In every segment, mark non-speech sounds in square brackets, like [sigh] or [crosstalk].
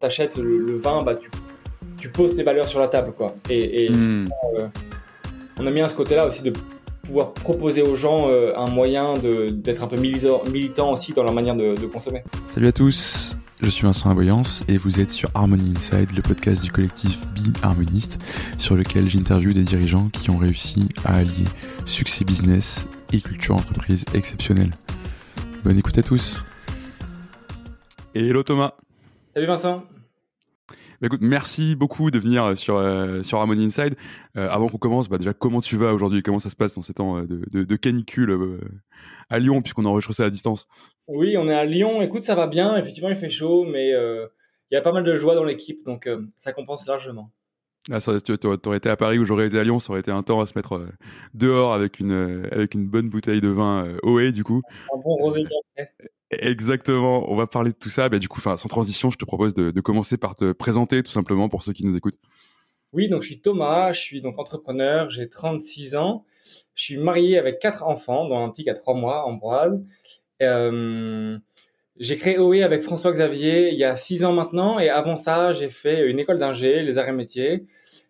tu achètes le, vin, bah, tu, tu, poses tes valeurs sur la table. Quoi. Et, hmm. euh, on a mis à ce côté-là aussi de pouvoir proposer aux gens euh, un moyen d'être un peu militant, aussi dans leur manière de, de consommer. Salut à tous, je suis Vincent Aboyance et vous êtes sur Harmony Inside, le podcast du collectif Be Harmoniste, sur lequel j'interviewe des dirigeants qui ont réussi à allier succès business et culture entreprise exceptionnelle. Bonne écoute à tous. Et hello Thomas. Salut Vincent. Bah écoute, merci beaucoup de venir euh, sur, euh, sur Harmony Inside. Euh, avant qu'on commence, bah déjà, comment tu vas aujourd'hui? Comment ça se passe dans ces temps de, de, canicule à Lyon, puisqu'on enregistre ça à distance? Oui, on est à Lyon. Écoute, ça va bien. Effectivement, il fait chaud, mais il y a pas mal de joie dans l'équipe, donc ça compense largement. Ah, ça, tu aurais été à Paris ou j'aurais été à Lyon, ça aurait été un temps à se mettre dehors avec une, avec une bonne bouteille de vin OE, du coup. Un bon rosé Exactement, on va parler de tout ça. Bah, du coup, sans transition, je te propose de, commencer par te présenter tout simplement pour ceux qui nous écoutent. Oui, donc je suis Thomas, je suis donc entrepreneur, j'ai 36 ans, je suis marié avec quatre enfants, dont un petit qui a trois mois, Ambroise. Euh, j'ai créé OE avec François Xavier il y a six ans maintenant, et avant ça, j'ai fait une école d'ingé, les arts et métiers.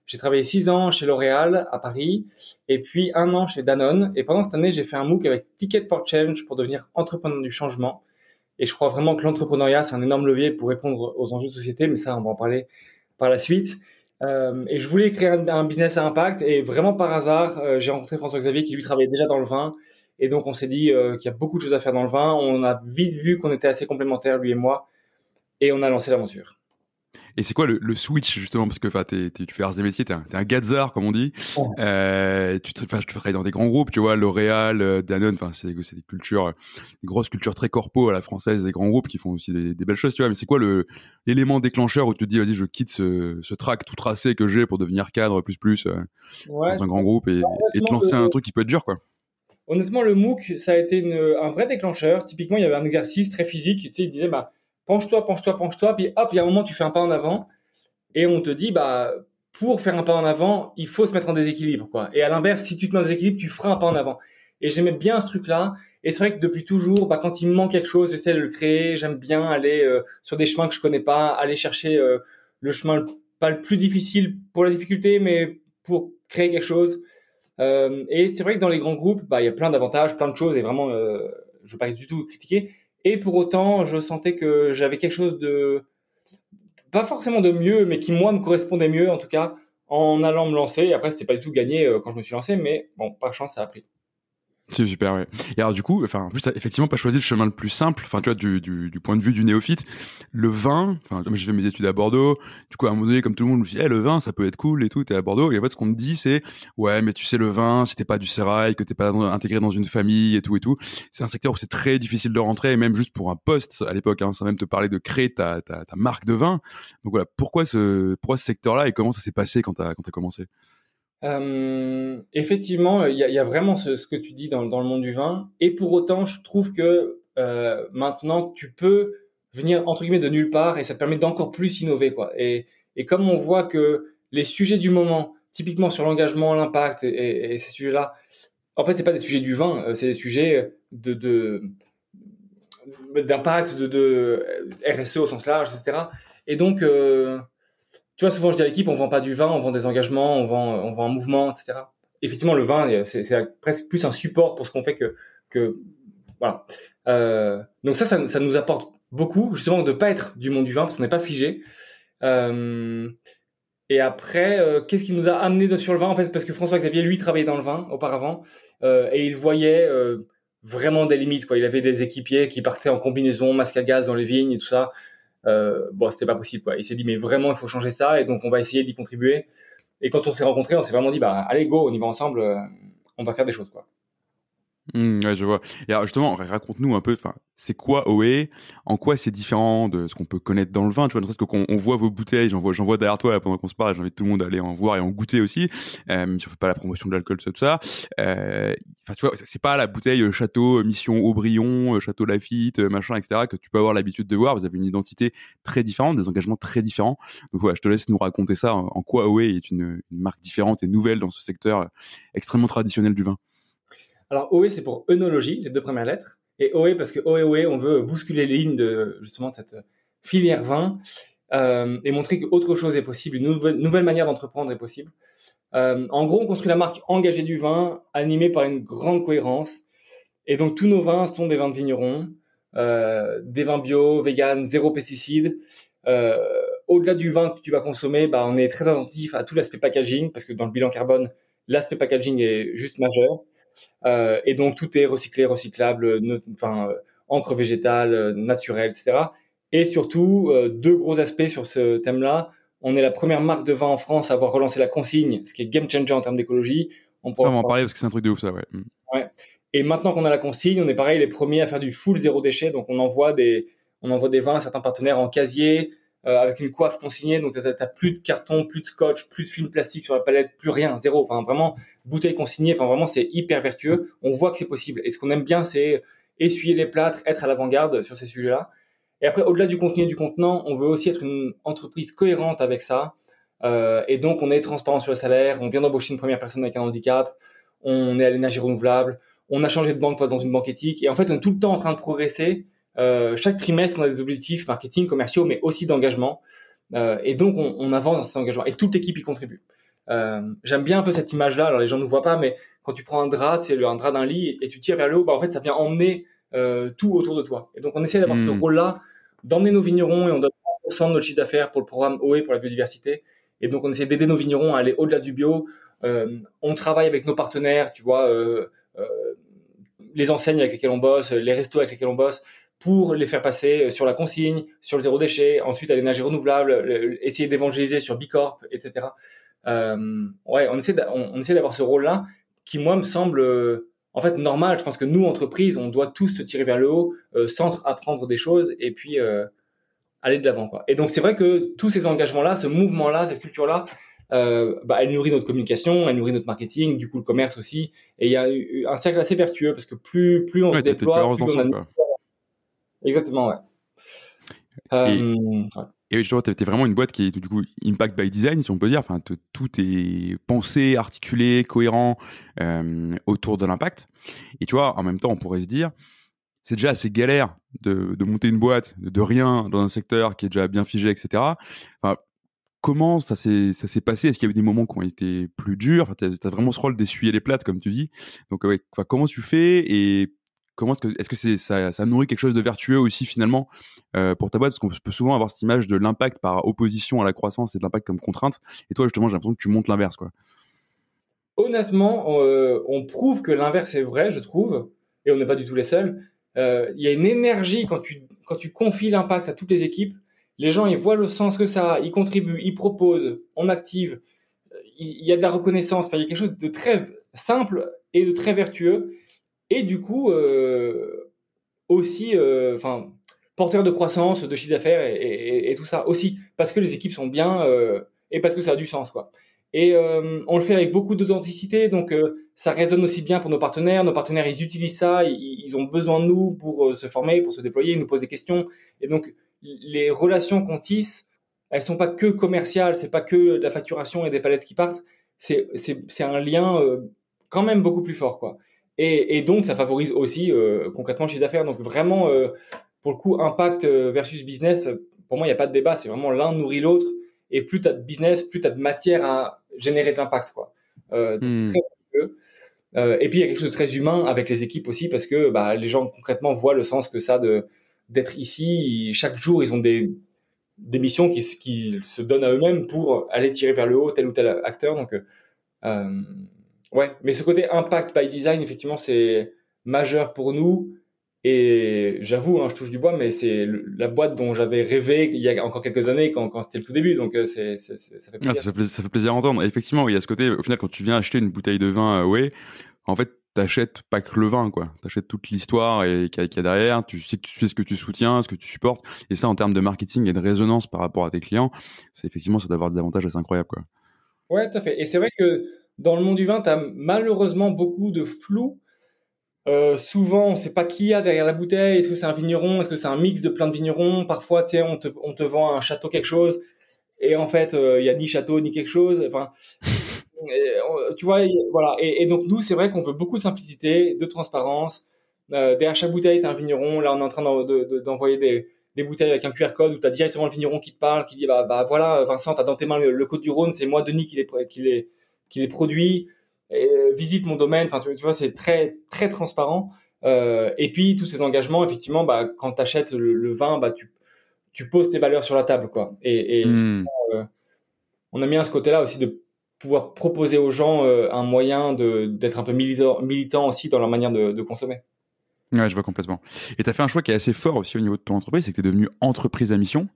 J'ai travaillé six ans chez L'Oréal à Paris et puis un an chez Danone. Et pendant cette année, j'ai fait un MOOC avec Ticket for Change pour devenir entrepreneur du changement. Et je crois vraiment que l'entrepreneuriat, c'est un énorme levier pour répondre aux enjeux de société, mais ça, on va en parler par la suite. Euh, et je voulais créer un, business à impact et vraiment par hasard, euh, j'ai rencontré François Xavier qui lui travaillait déjà dans le vin. Et donc on s'est dit euh, qu'il y a beaucoup de choses à faire dans le vin. On a vite vu qu'on était assez complémentaires, lui et moi, et on a lancé l'aventure. Et c'est quoi le, le, switch justement? Parce que tu fais arts et métiers, t'es un, es un gazard comme on dit. Euh, tu, tu travailles dans des grands groupes, tu vois, L'Oréal, euh, Danone, c'est des cultures, des grosses cultures très corpo à la française, des grands groupes qui font aussi des, des belles choses, tu vois. Mais c'est quoi l'élément déclencheur où tu te dis vas-y je quitte ce, ce track tout tracé que j'ai pour devenir cadre plus plus euh, dans un grand groupe et, et te lancer un truc qui peut être dur quoi. Honnêtement, le MOOC, ça a été un vrai déclencheur. Typiquement, il y avait un exercice très physique. Tu sais, il disait, bah, penche-toi, penche-toi, penche-toi, puis hop, il y a un moment, tu fais un pas en avant, et on te dit, bah, pour faire un pas en avant, il faut se mettre en déséquilibre, quoi. Et à l'inverse, si tu te mets en déséquilibre, tu feras un pas en avant. Et j'aimais bien ce truc-là. Et c'est vrai que depuis toujours, bah, quand il me manque quelque chose, j'essaie de le créer. J'aime bien aller euh, sur des chemins que je connais pas, aller chercher euh, le chemin pas le plus difficile pour la difficulté, mais pour créer quelque chose. Euh, et c'est vrai que dans les grands groupes, bah, il y a plein d'avantages, plein de choses, et vraiment, je ne veux pas du tout critiquer. Et pour autant, je sentais que j'avais quelque chose de, pas forcément de mieux, mais qui moi me correspondait mieux en tout cas en allant me lancer. Après, c'était pas du tout gagné euh, quand je me suis lancé, mais bon, par chance, ça a pris. C'est super, ouais. Et alors du coup, enfin, en plus, t'as effectivement pas choisi le chemin le plus simple. Enfin, tu vois, du, du, du point de vue du néophyte, le vin. Enfin, j'ai fait mes études à Bordeaux, du coup, à un moment donné, comme tout le monde, je me suis dit, eh, le vin, ça peut être cool et tout. T'es à Bordeaux, et en fait, ce qu'on me dit, c'est, ouais, mais tu sais, le vin, si t'es pas du sérail, que t'es pas intégré dans une famille et tout et tout, c'est un secteur où c'est très difficile de rentrer, même juste pour un poste à l'époque, hein, sans même te parler de créer ta, ta, ta marque de vin. Donc voilà, pourquoi ce, pourquoi ce secteur-là et comment ça s'est passé quand t'as quand t'as commencé? Euh, effectivement, il y, a vraiment ce, que tu dis dans, le monde du vin. Et pour autant, je trouve que euh, maintenant, tu peux venir entre guillemets de nulle part et ça te permet d'encore plus innover. Quoi. Et, comme on voit que les sujets du moment, typiquement sur l'engagement, l'impact et, ces sujets-là, en fait, c'est pas des sujets du vin, euh, c'est des sujets de, d'impact, de, RSE au sens large, etc. Et donc, tu vois, souvent je dis à l'équipe, on vend pas du vin, on vend des engagements, on vend, on vend un mouvement, etc. Effectivement, le vin, c'est presque plus un support pour ce qu'on fait que, que voilà. Euh, donc ça, ça, nous apporte beaucoup, justement, de pas être du monde du vin, parce qu'on n'est pas figé. Euh, et après, euh, qu'est-ce qui nous a amené sur le vin En fait, parce que François Xavier, lui, travaillait dans le vin auparavant, euh, et il voyait euh, vraiment des limites. Quoi. Il avait des équipiers qui partaient en combinaison, masque à gaz dans les vignes et tout ça euh, bon, c'était pas possible. Quoi. Il s'est dit, mais vraiment, il faut changer ça, et donc on va essayer d'y contribuer. Et quand on s'est rencontrés, on s'est vraiment dit, bah, allez, go, on y va ensemble, euh, on va faire des choses, quoi. Mmh, ouais, je vois. Et alors justement, raconte-nous un peu, enfin, c'est quoi OE En quoi c'est différent de ce qu'on peut connaître dans le vin? Tu vois, parce qu'on on voit vos bouteilles, j'en vois, j'en vois derrière toi pendant qu'on se parle. J'invite tout le monde à aller en voir et en goûter aussi. Euh, même si on fait pas la promotion de l'alcool, tout ça. Euh, enfin, tu vois, c'est pas la bouteille euh, Château Mission Aubryon, euh, Château Lafitte, machin, etc. que tu peux avoir l'habitude de voir. Vous avez une identité très différente, des engagements très différents. Donc voilà, je te laisse nous raconter ça. En quoi OE est une, une marque différente et nouvelle dans ce secteur extrêmement traditionnel du vin. Alors OE, c'est pour œnologie, les deux premières lettres. Et OE, parce que OE, OE, on veut bousculer les lignes de, justement, de cette filière vin. et montrer qu'autre chose est possible, une nouvelle, nouvelle manière d'entreprendre est possible. en gros, on construit la marque engagée du vin, animée par une grande cohérence. Et donc tous nos vins sont des vins de vignerons, des vins bio, vegan, zéro pesticides. Au-delà du vin que tu vas consommer, bah, on est très attentif à tout l'aspect packaging parce que dans le bilan carbone, l'aspect packaging est juste majeur. Euh, et donc tout est recyclé, recyclable, enfin euh, encre végétale, euh, naturelle, etc. Et surtout deux gros aspects sur ce thème-là. On est la première marque de vin en France à avoir relancé la consigne, ce qui est game changer en termes d'écologie. On pourra en parler parce que c'est un truc de ouf ça, ouais. Mm. ouais. Et maintenant qu'on a la consigne, on est pareil les premiers à faire du full zéro déchet. Donc on envoie des, on envoie des vins à certains partenaires en casier, euh, avec une coiffe consignée, donc tu n'as plus de carton, plus de scotch, plus de film plastique sur la palette, plus rien, zéro. Enfin vraiment, bouteille consignée, enfin vraiment c'est hyper vertueux. On voit que c'est possible. Et ce qu'on aime bien, c'est essuyer les plâtres, être à l'avant-garde sur ces sujets-là. Et après, au-delà du contenu et du contenant, on veut aussi être une entreprise cohérente avec ça. Euh, et donc, on est transparent sur le salaire. On vient d'embaucher une première personne avec un handicap. On est à l'énergie renouvelable. On a changé de banque, pas dans une banque éthique. Et en fait, on est tout le temps en train de progresser euh, chaque trimestre, on a des objectifs marketing, commerciaux, mais aussi d'engagement. Euh, et donc, on, on, avance dans cet engagement. Et toute l'équipe y contribue. Euh, J'aime bien un peu cette image-là. Alors, les gens ne voient pas, mais quand tu prends un drap, c'est un drap d'un lit, et tu tires vers le haut, bah, en fait, ça vient emmener tout autour de toi. Et donc, on essaie d'avoir ce hmm. rôle-là, d'emmener nos vignerons, et on donne 100% de notre chiffre d'affaires pour le programme OE pour la biodiversité. Et donc, on essaie d'aider nos vignerons à aller au-delà du bio. On travaille avec nos partenaires, tu vois, les enseignes avec lesquelles on bosse, les restos avec lesquels on bosse, pour les faire passer sur la consigne, sur le zéro déchet, ensuite à l'énergie renouvelable, essayer d'évangéliser sur Bicorp, etc. Euh, ouais, on essaie, d'avoir ce rôle-là qui, moi, me semble en fait normal. Je pense que nous, entreprises, on doit tous se tirer vers le haut, euh, apprendre des choses et puis euh, aller de l'avant. Et donc, c'est vrai que tous ces engagements-là, ce mouvement-là, cette culture-là, euh, bah, elle nourrit notre communication, elle nourrit notre marketing, du coup le commerce aussi. Et il y a un cercle assez vertueux parce que plus, plus on se déploie, plus on a Exactement, ouais. Et, euh, et tu vois, tu vraiment une boîte qui est du coup impact by design, si on peut dire. Enfin, tout est pensé, articulé, cohérent euh, autour de l'impact. Et tu vois, en même temps, on pourrait se dire, c'est déjà assez galère de, de, monter une boîte de rien dans un secteur qui est déjà bien figé, etc. Enfin, comment ça s'est passé? Est-ce qu'il y a eu des moments qui ont été plus durs? Enfin, Tu as, vraiment ce rôle d'essuyer les plates, comme tu dis. Donc, ouais, comment tu fais et comment est-ce que, ça, nourrit quelque chose de vertueux aussi finalement euh, pour ta boîte? Parce qu'on peut souvent avoir cette image de l'impact par opposition à la croissance et de l'impact comme contrainte. Et toi, justement, j'ai l'impression que tu montes l'inverse. quoi. Honnêtement, on, euh, prouve que l'inverse est vrai, je trouve, et on n'est pas du tout les seuls. Euh, il y a une énergie quand tu, quand tu confies l'impact à toutes les équipes. Les gens, ils voient le sens que ça a, ils contribuent, ils proposent, on active. Il y a de la reconnaissance. Enfin, il y a quelque chose de très simple et de très vertueux et du coup euh, aussi euh, enfin porteur de croissance, de chiffre d'affaires et, tout ça aussi parce que les équipes sont bien euh, et parce que ça a du sens quoi. Et on le fait avec beaucoup d'authenticité, donc ça résonne aussi bien pour nos partenaires. Nos partenaires, ils utilisent ça, ils, ont besoin de nous pour se former, pour se déployer, ils nous posent des questions. Et donc, les relations qu'on tisse, elles sont pas que commerciales, c'est pas que de la facturation et des palettes qui partent. C'est un lien quand même beaucoup plus fort, quoi. Et, et, donc, ça favorise aussi euh, concrètement le chiffre d'affaires. Donc, vraiment, euh, pour le coup, impact euh, versus business, pour moi, il n'y a pas de débat. C'est vraiment l'un nourrit l'autre. Et plus tu as de business, plus tu as de matière à générer de l'impact. Quoi. Euh, hmm. très, et puis, il y a quelque chose de très humain avec les équipes aussi, parce que bah, les gens concrètement voient le sens que ça de d'être ici. chaque jour, ils ont des, des missions qui, qui se donnent à eux-mêmes pour aller tirer vers le haut tel ou tel acteur. Donc, Ouais, mais ce côté impact by design, effectivement, c'est majeur pour nous. Et j'avoue, hein, je touche du bois, mais c'est la boîte dont j'avais rêvé il y a encore quelques années quand, quand c'était le tout début. Donc, euh, c'est, ça fait plaisir. ça, fait plaisir ça fait plaisir à entendre. effectivement, il y a ce côté, au final, quand tu viens acheter une bouteille de vin, euh, ouais, en fait, t'achètes pas que le vin, quoi. T'achètes toute l'histoire et qu'il y, a derrière. Tu sais que tu sais ce que tu soutiens, ce que tu supportes. Et ça, en termes de marketing et de résonance par rapport à tes clients, c'est effectivement, ça doit avoir des avantages assez incroyables, quoi. Ouais, tout à fait. Et c'est vrai que dans le monde du vin, tu as malheureusement beaucoup de flou. Euh, souvent, on ne sait pas qui y a derrière la bouteille. Est-ce que c'est un vigneron? Est-ce que c'est un mix de plein de vignerons? Parfois, tu sais, on te, on te vend un château quelque chose, et en fait, il euh, y a ni château ni quelque chose. Enfin, [laughs] tu vois, voilà. Et, donc nous, c'est vrai qu'on veut beaucoup de simplicité, de transparence. Euh, derrière chaque bouteille, tu as un vigneron. Là, on est en train d'envoyer des, bouteilles avec un QR code où tu as directement le vigneron qui te parle, qui dit bah, bah voilà, Vincent, tu as dans tes mains le, code du Rhône, c'est moi, Denis, qui les, qui les produit. Et, euh, visite mon domaine. Enfin, tu, vois, c'est très, très transparent. Euh, et puis, tous ces engagements, effectivement, bah, quand tu achètes le, vin, bah, tu, tu poses tes valeurs sur la table. Quoi. Et, et hmm. euh, on a mis à ce côté-là aussi de pouvoir proposer aux gens euh, un moyen d'être un peu militant, militant aussi dans leur manière de, de consommer. Ouais, je vois complètement. Et tu as fait un choix qui est assez fort aussi au niveau de ton entreprise, c'est que tu es devenu entreprise à mission.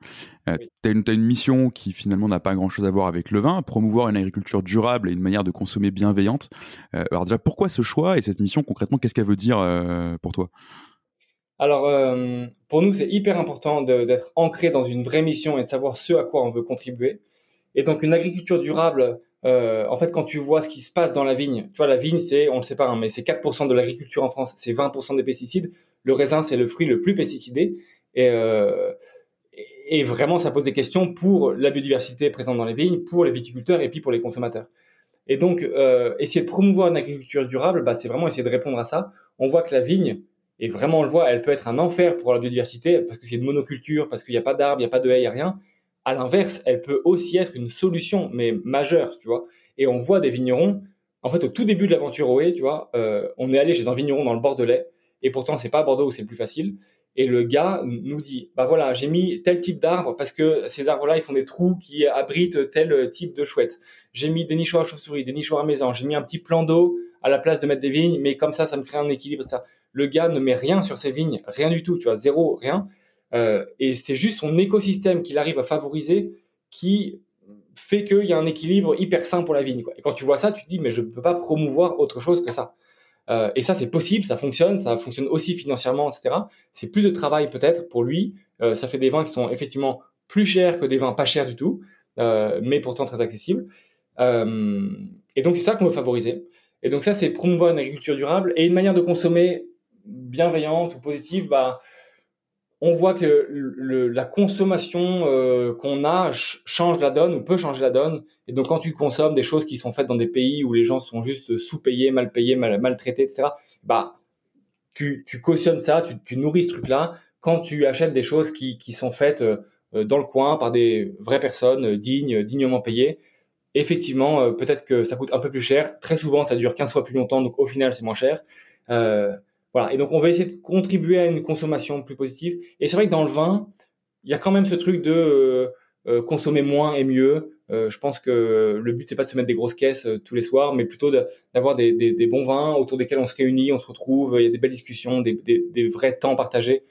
Euh, tu as, une mission qui finalement n'a pas grand-chose à voir avec le vin, promouvoir une agriculture durable et une manière de consommer bienveillante. Euh, alors déjà, pourquoi ce choix et cette mission concrètement, qu'est-ce qu'elle veut dire euh, pour toi? Alors, euh, pour nous, c'est hyper important d'être ancré dans une vraie mission et de savoir ce à quoi on veut contribuer. Et donc, une agriculture durable, euh, en fait, quand tu vois ce qui se passe dans la vigne, tu vois, la vigne, c'est, on le sait pas, hein, mais c'est 4% de l'agriculture en France, c'est 20% des pesticides. Le raisin, c'est le fruit le plus pesticidé. Et, euh, et vraiment, ça pose des questions pour la biodiversité présente dans les vignes, pour les viticulteurs et puis pour les consommateurs. Et donc, euh, essayer de promouvoir une agriculture durable, bah, c'est vraiment essayer de répondre à ça. On voit que la vigne, et vraiment on le voit, elle peut être un enfer pour la biodiversité parce que c'est une monoculture, parce qu'il n'y a pas d'arbres, il n'y a pas de haies, il n'y a rien à l'inverse, elle peut aussi être une solution, mais majeure, tu vois. Et on voit des vignerons, en fait, au tout début de l'aventure OE, tu vois, euh, on est allé chez un vigneron dans le Bordelais, et pourtant, c'est pas à Bordeaux où c'est plus facile. Et le gars nous dit, bah voilà, j'ai mis tel type d'arbre parce que ces arbres-là, ils font des trous qui abritent tel type de chouette. J'ai mis des nichoirs à chauve-souris, des nichoirs à maison, j'ai mis un petit plan d'eau à la place de mettre des vignes, mais comme ça, ça me crée un équilibre. Ça. Le gars ne met rien sur ses vignes, rien du tout, tu vois, zéro, rien. Euh, et c'est juste son écosystème qu'il arrive à favoriser qui fait qu'il y a un équilibre hyper sain pour la vigne. Et quand tu vois ça, tu te dis, mais je ne peux pas promouvoir autre chose que ça. Euh, et ça, c'est possible, ça fonctionne, ça fonctionne aussi financièrement, etc. C'est plus de travail peut-être pour lui. Euh, ça fait des vins qui sont effectivement plus chers que des vins pas chers du tout, mais pourtant très accessibles. Et donc, c'est ça qu'on veut favoriser. Et donc, ça, c'est promouvoir une agriculture durable et une manière de consommer bienveillante ou positive. Bah, on voit que la consommation euh, qu'on a change la donne ou peut changer la donne. Et donc, quand tu consommes des choses qui sont faites dans des pays où les gens sont juste sous-payés, mal payés, mal, maltraités, etc., bah, tu, cautionnes ça, tu, nourris ce truc-là. Quand tu achètes des choses qui, sont faites euh, dans le coin par des vraies personnes dignes, dignement payées, effectivement, euh, peut-être que ça coûte un peu plus cher. Très souvent, ça dure 15 fois plus longtemps, donc au final, c'est moins cher. Voilà. Et donc, on va essayer de contribuer à une consommation plus positive. Et c'est vrai que dans le vin, il y a quand même ce truc de euh, euh, consommer moins et mieux. Euh, je pense que le but c'est pas de se mettre des grosses caisses tous les soirs, mais plutôt d'avoir des, des, bons vins autour desquels on se réunit, on se retrouve, il y a des belles discussions, des, des vrais temps partagés.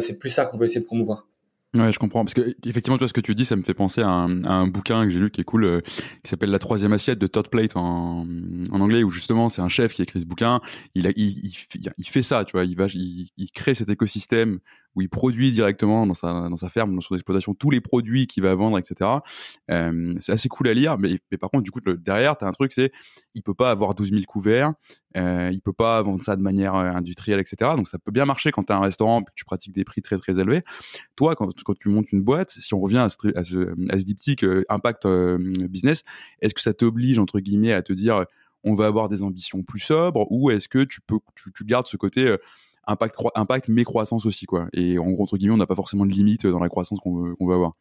c'est plus ça qu'on veut essayer de promouvoir. Ouais, je comprends. Parce que, effectivement, toi, ce que tu dis, ça me fait penser à un, à un bouquin que j'ai lu qui est cool, euh, qui s'appelle La troisième assiette de Todd Plate en, en anglais, où justement, c'est un chef qui écrit ce bouquin. Il, a, il, il, il, fait ça, tu vois. Il va, il, il crée cet écosystème où il produit directement dans sa, ferme, dans son exploitation, tous les produits qu'il va vendre, etc. Euh, c'est assez cool à lire, mais, par contre, du coup, derrière, tu as un truc, c'est il peut pas avoir 12 000 couverts, euh, il peut pas vendre ça de manière euh, industrielle, etc. Donc ça peut bien marcher quand tu as un restaurant et que tu pratiques des prix très très élevés. Toi, quand, tu montes une boîte, si on revient à ce, diptyque euh, impact business, est-ce que ça t'oblige, entre guillemets, à te dire on va avoir des ambitions plus sobres ou est-ce que tu peux tu gardes ce côté impact, impact mais croissance aussi, quoi. Et en gros, entre guillemets, on n'a pas forcément de limite dans la croissance qu'on veut, qu'on veut avoir.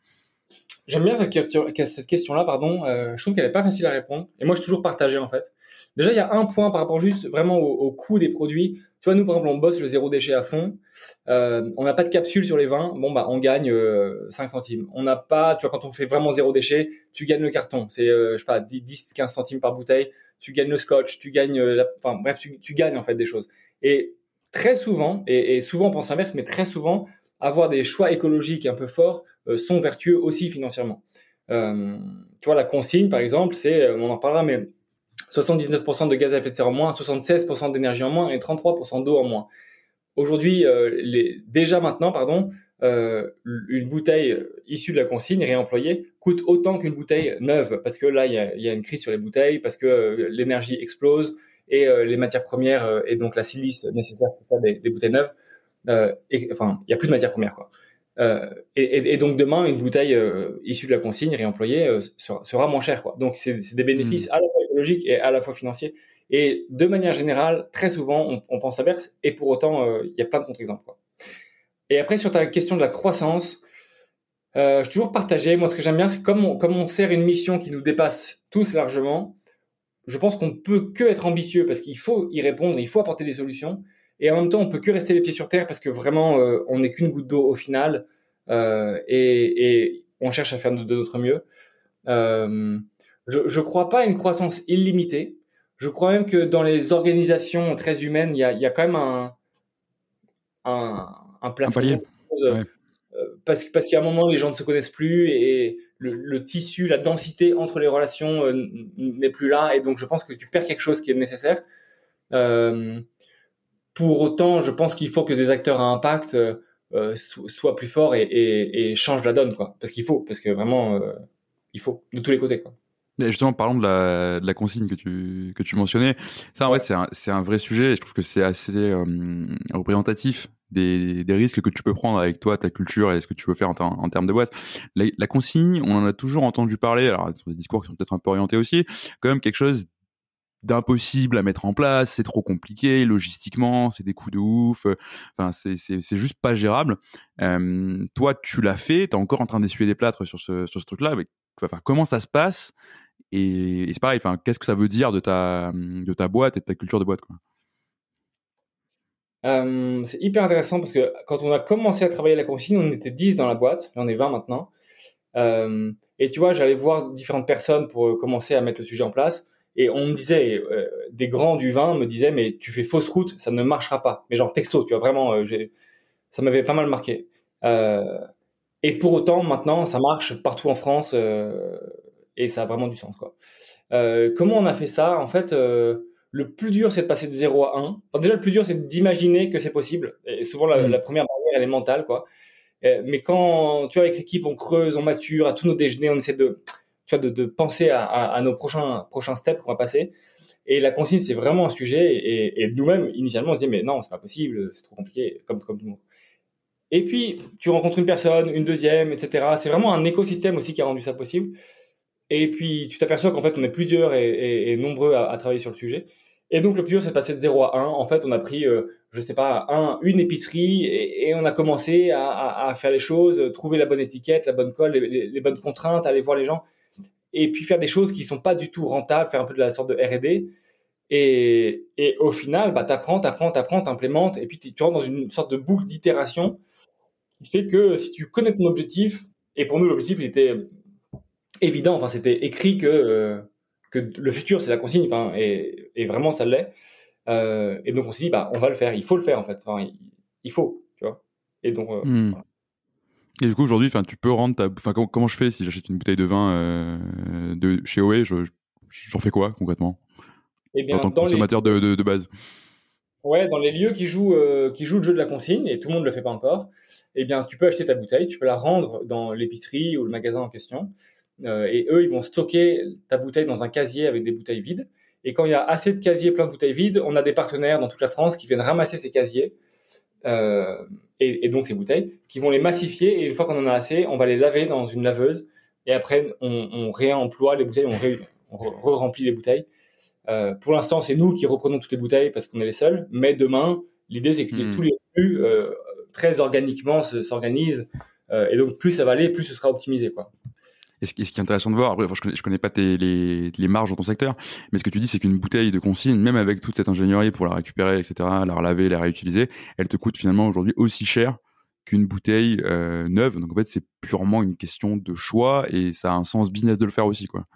J'aime bien cette, question, cette question-là, pardon. Euh, je trouve qu'elle n'est pas facile à répondre. Et moi, je suis toujours partagé, en fait. Déjà, il y a un point par rapport juste vraiment au, coût des produits. Tu vois, nous, par exemple, on bosse le zéro déchet à fond. Euh, on n'a pas de capsule sur les vins. Bon, bah, on gagne 5 euh, centimes. On n'a pas, tu vois, quand on fait vraiment zéro déchet, tu gagnes le carton. C'est, je sais pas, 10, 15 centimes par bouteille. Tu gagnes le scotch. Tu gagnes, enfin, bref, tu, tu, gagnes, en fait, des choses. Et très souvent, et, souvent on pense l'inverse, mais très souvent, avoir des choix écologiques un peu forts euh, sont vertueux aussi financièrement. Euh, tu vois, la consigne, par exemple, c'est, euh, on en parlera, mais 79% de gaz à effet de serre en moins, 76% d'énergie en moins et 33% d'eau en moins. Aujourd'hui, déjà maintenant, pardon, une bouteille issue de la consigne réemployée coûte autant qu'une bouteille neuve parce que là, il y a, une crise sur les bouteilles, parce que l'énergie explose, et euh, les matières premières euh, et donc la silice nécessaire pour faire des, bouteilles neuves. Euh, et, enfin, il n'y a plus de matières premières quoi. Et, et, donc demain, une bouteille issue de la consigne réemployée sera, moins chère. Quoi. Donc c'est des bénéfices hmm. à la fois écologiques et à la fois financiers. Et de manière générale, très souvent, on, pense à l'inverse, et pour autant, il y a plein de contre-exemples. Et après, sur ta question de la croissance, je suis toujours partagé. Moi, ce que j'aime bien, c'est comme on, comme on sert une mission qui nous dépasse tous largement, je pense qu'on ne peut que être ambitieux parce qu'il faut y répondre, il faut apporter des solutions. Et en même temps, on peut que rester les pieds sur terre parce que vraiment, euh, on n'est qu'une goutte d'eau au final euh, et, et, on cherche à faire de, notre mieux. Euh, je ne crois pas à une croissance illimitée. Je crois même que dans les organisations très humaines, il y a, y a, quand même un, un, un plafond. Un euh, parce, parce qu'à un moment, les gens ne se connaissent plus et le, tissu, la densité entre les relations euh, n'est plus là. Et donc, je pense que tu perds quelque chose qui est nécessaire. Euh, pour autant, je pense qu'il faut que des acteurs à impact soient plus forts et, et, changent la donne, quoi. Parce qu'il faut, parce que vraiment, il faut de tous les côtés, quoi. Mais justement, parlons de la, de la consigne que tu, que tu mentionnais. Ça, en vrai, c'est un, un, vrai sujet et je trouve que c'est assez représentatif des, risques que tu peux prendre avec toi, ta culture et ce que tu veux faire en, termes de boîte. La, consigne, on en a toujours entendu parler, alors des discours qui sont peut-être un peu orientés aussi, quand même quelque chose d'impossible à mettre en place, c'est trop compliqué logistiquement, c'est des coûts de ouf, enfin c'est juste pas gérable. Euh, toi, tu l'as fait, t'es encore en train d'essuyer des plâtres sur ce ce truc-là. Enfin, comment ça se passe Et, c'est pareil, qu'est-ce que ça veut dire de ta boîte et de ta culture de boîte euh, c'est hyper intéressant parce que quand on a commencé à travailler la consigne, on était 10 dans la boîte, là on est 20 maintenant. Euh, et tu vois, j'allais voir différentes personnes pour euh, commencer à mettre le sujet en place. Et on me disait, des grands du vin me disaient, mais tu fais fausse route, ça ne marchera pas. Mais genre texto, tu vois, vraiment, ça m'avait pas mal marqué. et pour autant, maintenant, ça marche partout en France et ça a vraiment du sens. Quoi. comment on a fait ça? En fait, le plus dur, c'est de passer de 0 à 1. Enfin, déjà, le plus dur, c'est d'imaginer que c'est possible. Et souvent, la, mm. première barrière, elle est mentale, quoi. Euh, mais quand, tu vois, avec l'équipe, on creuse, on mature, à tous nos déjeuners, on essaie de, tu vois, de, de penser à, à, nos prochains, prochains steps qu'on va passer. Et la consigne, c'est vraiment un sujet. Et, et nous-mêmes, initialement, on se dit, mais non, c'est pas possible, c'est trop compliqué, comme, comme tout le monde. Et puis, tu rencontres une personne, une deuxième, etc. C'est vraiment un écosystème aussi qui a rendu ça possible. Et puis, tu t'aperçois qu'en fait, on est plusieurs et, et nombreux à, à, travailler sur le sujet. Et donc le dur, c'est de passer de 0 à 1. En fait, on a pris, euh, je sais pas, un, une épicerie et, on a commencé à, faire les choses, trouver la bonne étiquette, la bonne colle, les, bonnes contraintes, aller voir les gens, et puis faire des choses qui sont pas du tout rentables, faire un peu de la sorte de R&D. Et, et, au final, bah, t'apprends, t'apprends, t'apprends, t'implémentes, et puis tu rentres dans une sorte de boucle d'itération qui fait que si tu connais ton objectif, et pour nous l'objectif il était évident, enfin c'était écrit que euh, que le futur c'est la consigne, enfin, et, et vraiment ça l'est. Euh, et donc on s'est dit, bah, on va le faire, il faut le faire en fait, enfin, il, faut, tu vois. Et donc, euh, hmm. Et du coup, aujourd'hui, tu peux rendre ta, enfin, comment, je fais si j'achète une bouteille de vin euh, de chez OE, j'en je, fais quoi concrètement? Eh bien, En tant que consommateur de, de, de, base. Ouais, dans les lieux qui jouent, qui jouent le jeu de la consigne, et tout le monde ne le fait pas encore, eh bien, tu peux acheter ta bouteille, tu peux la rendre dans l'épicerie ou le magasin en question, euh, et eux, ils vont stocker ta bouteille dans un casier avec des bouteilles vides. Et quand il y a assez de casiers pleins de bouteilles vides, on a des partenaires dans toute la France qui viennent ramasser ces casiers euh, et, donc ces bouteilles, qui vont les massifier. Et une fois qu'on en a assez, on va les laver dans une laveuse. Et après, on, réemploie les bouteilles, on, re-remplit les bouteilles. Euh, pour l'instant, c'est nous qui reprenons toutes les bouteilles parce qu'on est les seuls. Mais demain, l'idée, c'est que hmm. tous les flux, très organiquement, s'organisent. et donc, plus ça va aller, plus ce sera optimisé. Quoi. Et ce, qui est intéressant de voir, après, je, connais, connais pas les, marges dans ton secteur, mais ce que tu dis, c'est qu'une bouteille de consigne, même avec toute cette ingénierie pour la récupérer, etc., la relaver, la réutiliser, elle te coûte finalement aujourd'hui aussi cher qu'une bouteille euh, neuve. Donc en fait, c'est purement une question de choix et ça a un sens business de le faire aussi, quoi.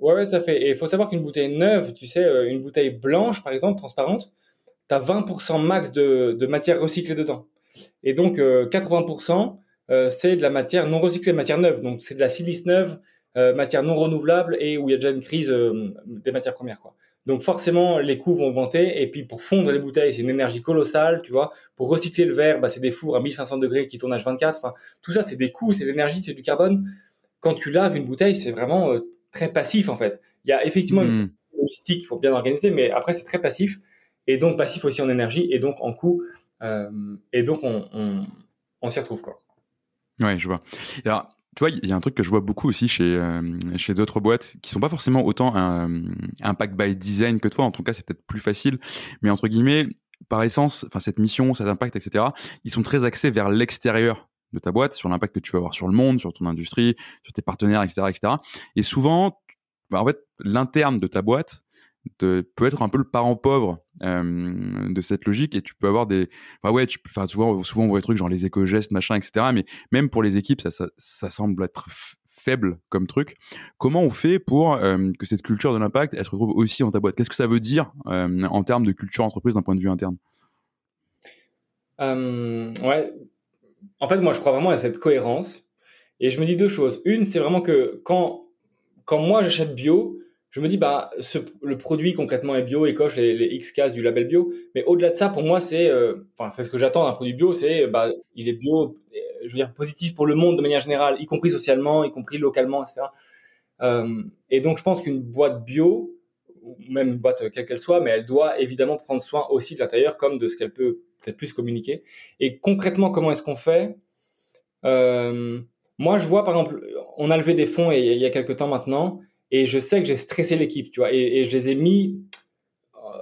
Ouais, tout à fait. Et il faut savoir qu'une bouteille neuve, tu sais, euh, une bouteille blanche, par exemple, transparente, tu as 20% max de, de, matière recyclée dedans. Et donc, 80%, euh, c'est de la matière non recyclée, matière neuve. Donc c'est de la silice neuve, euh, matière non renouvelable et où il y a déjà une crise euh, des matières premières. Quoi. Donc forcément, les coûts vont augmenter. Et puis pour fondre les bouteilles, c'est une énergie colossale, tu vois. Pour recycler le verre, bah, c'est des fours à 1500 degrés qui tournent H24. Enfin, tout ça, c'est des coûts, c'est de l'énergie, c'est du carbone. Quand tu laves une bouteille, c'est vraiment très passif en fait. Il y a effectivement une hmm. logistique qu'il faut bien organiser, mais après c'est très passif et donc passif aussi en énergie et donc en coût. et donc on, on, on s'y retrouve quoi. Ouais, je vois. Alors, tu vois, il y a un truc que je vois beaucoup aussi chez euh, chez d'autres boîtes qui sont pas forcément autant un impact by design que toi. En tout cas, c'est peut-être plus facile. Mais entre guillemets, par essence, enfin cette mission, cet impact, etc. Ils sont très axés vers l'extérieur de ta boîte, sur l'impact que tu vas avoir sur le monde, sur ton industrie, sur tes partenaires, etc., etc. Et souvent, bah, en fait, l'interne de ta boîte peut être un peu le parent pauvre euh, de cette logique et tu peux avoir des ouais tu enfin souvent souvent on voit des trucs genre les éco-gestes machin etc mais même pour les équipes ça, ça, ça semble être faible comme truc comment on fait pour euh, que cette culture de l'impact elle se retrouve aussi dans ta boîte? Qu'est-ce que ça veut dire euh, en termes de culture entreprise d'un point de vue interne? Ouais en fait, moi, je crois vraiment à cette cohérence. Et je me dis deux choses. Une, c'est vraiment que quand, quand moi j'achète bio, je me dis, bah, le produit concrètement est bio et coche les, X cases du label bio. Mais au-delà de ça, pour moi, c'est, euh, enfin, c'est ce que j'attends d'un produit bio, c'est, bah, il est bio, euh, je veux dire, positif pour le monde de manière générale, y compris socialement, y compris localement, etc. Euh, et donc, je pense qu'une boîte bio, même une boîte quelle qu'elle soit, mais elle doit évidemment prendre soin aussi de l'intérieur comme de ce qu'elle peut peut-être plus communiquer. Et concrètement, comment est-ce qu'on fait? Moi, je vois par exemple, on a levé des fonds il y a quelques temps maintenant, et je sais que j'ai stressé l'équipe, tu vois, et, je les ai mis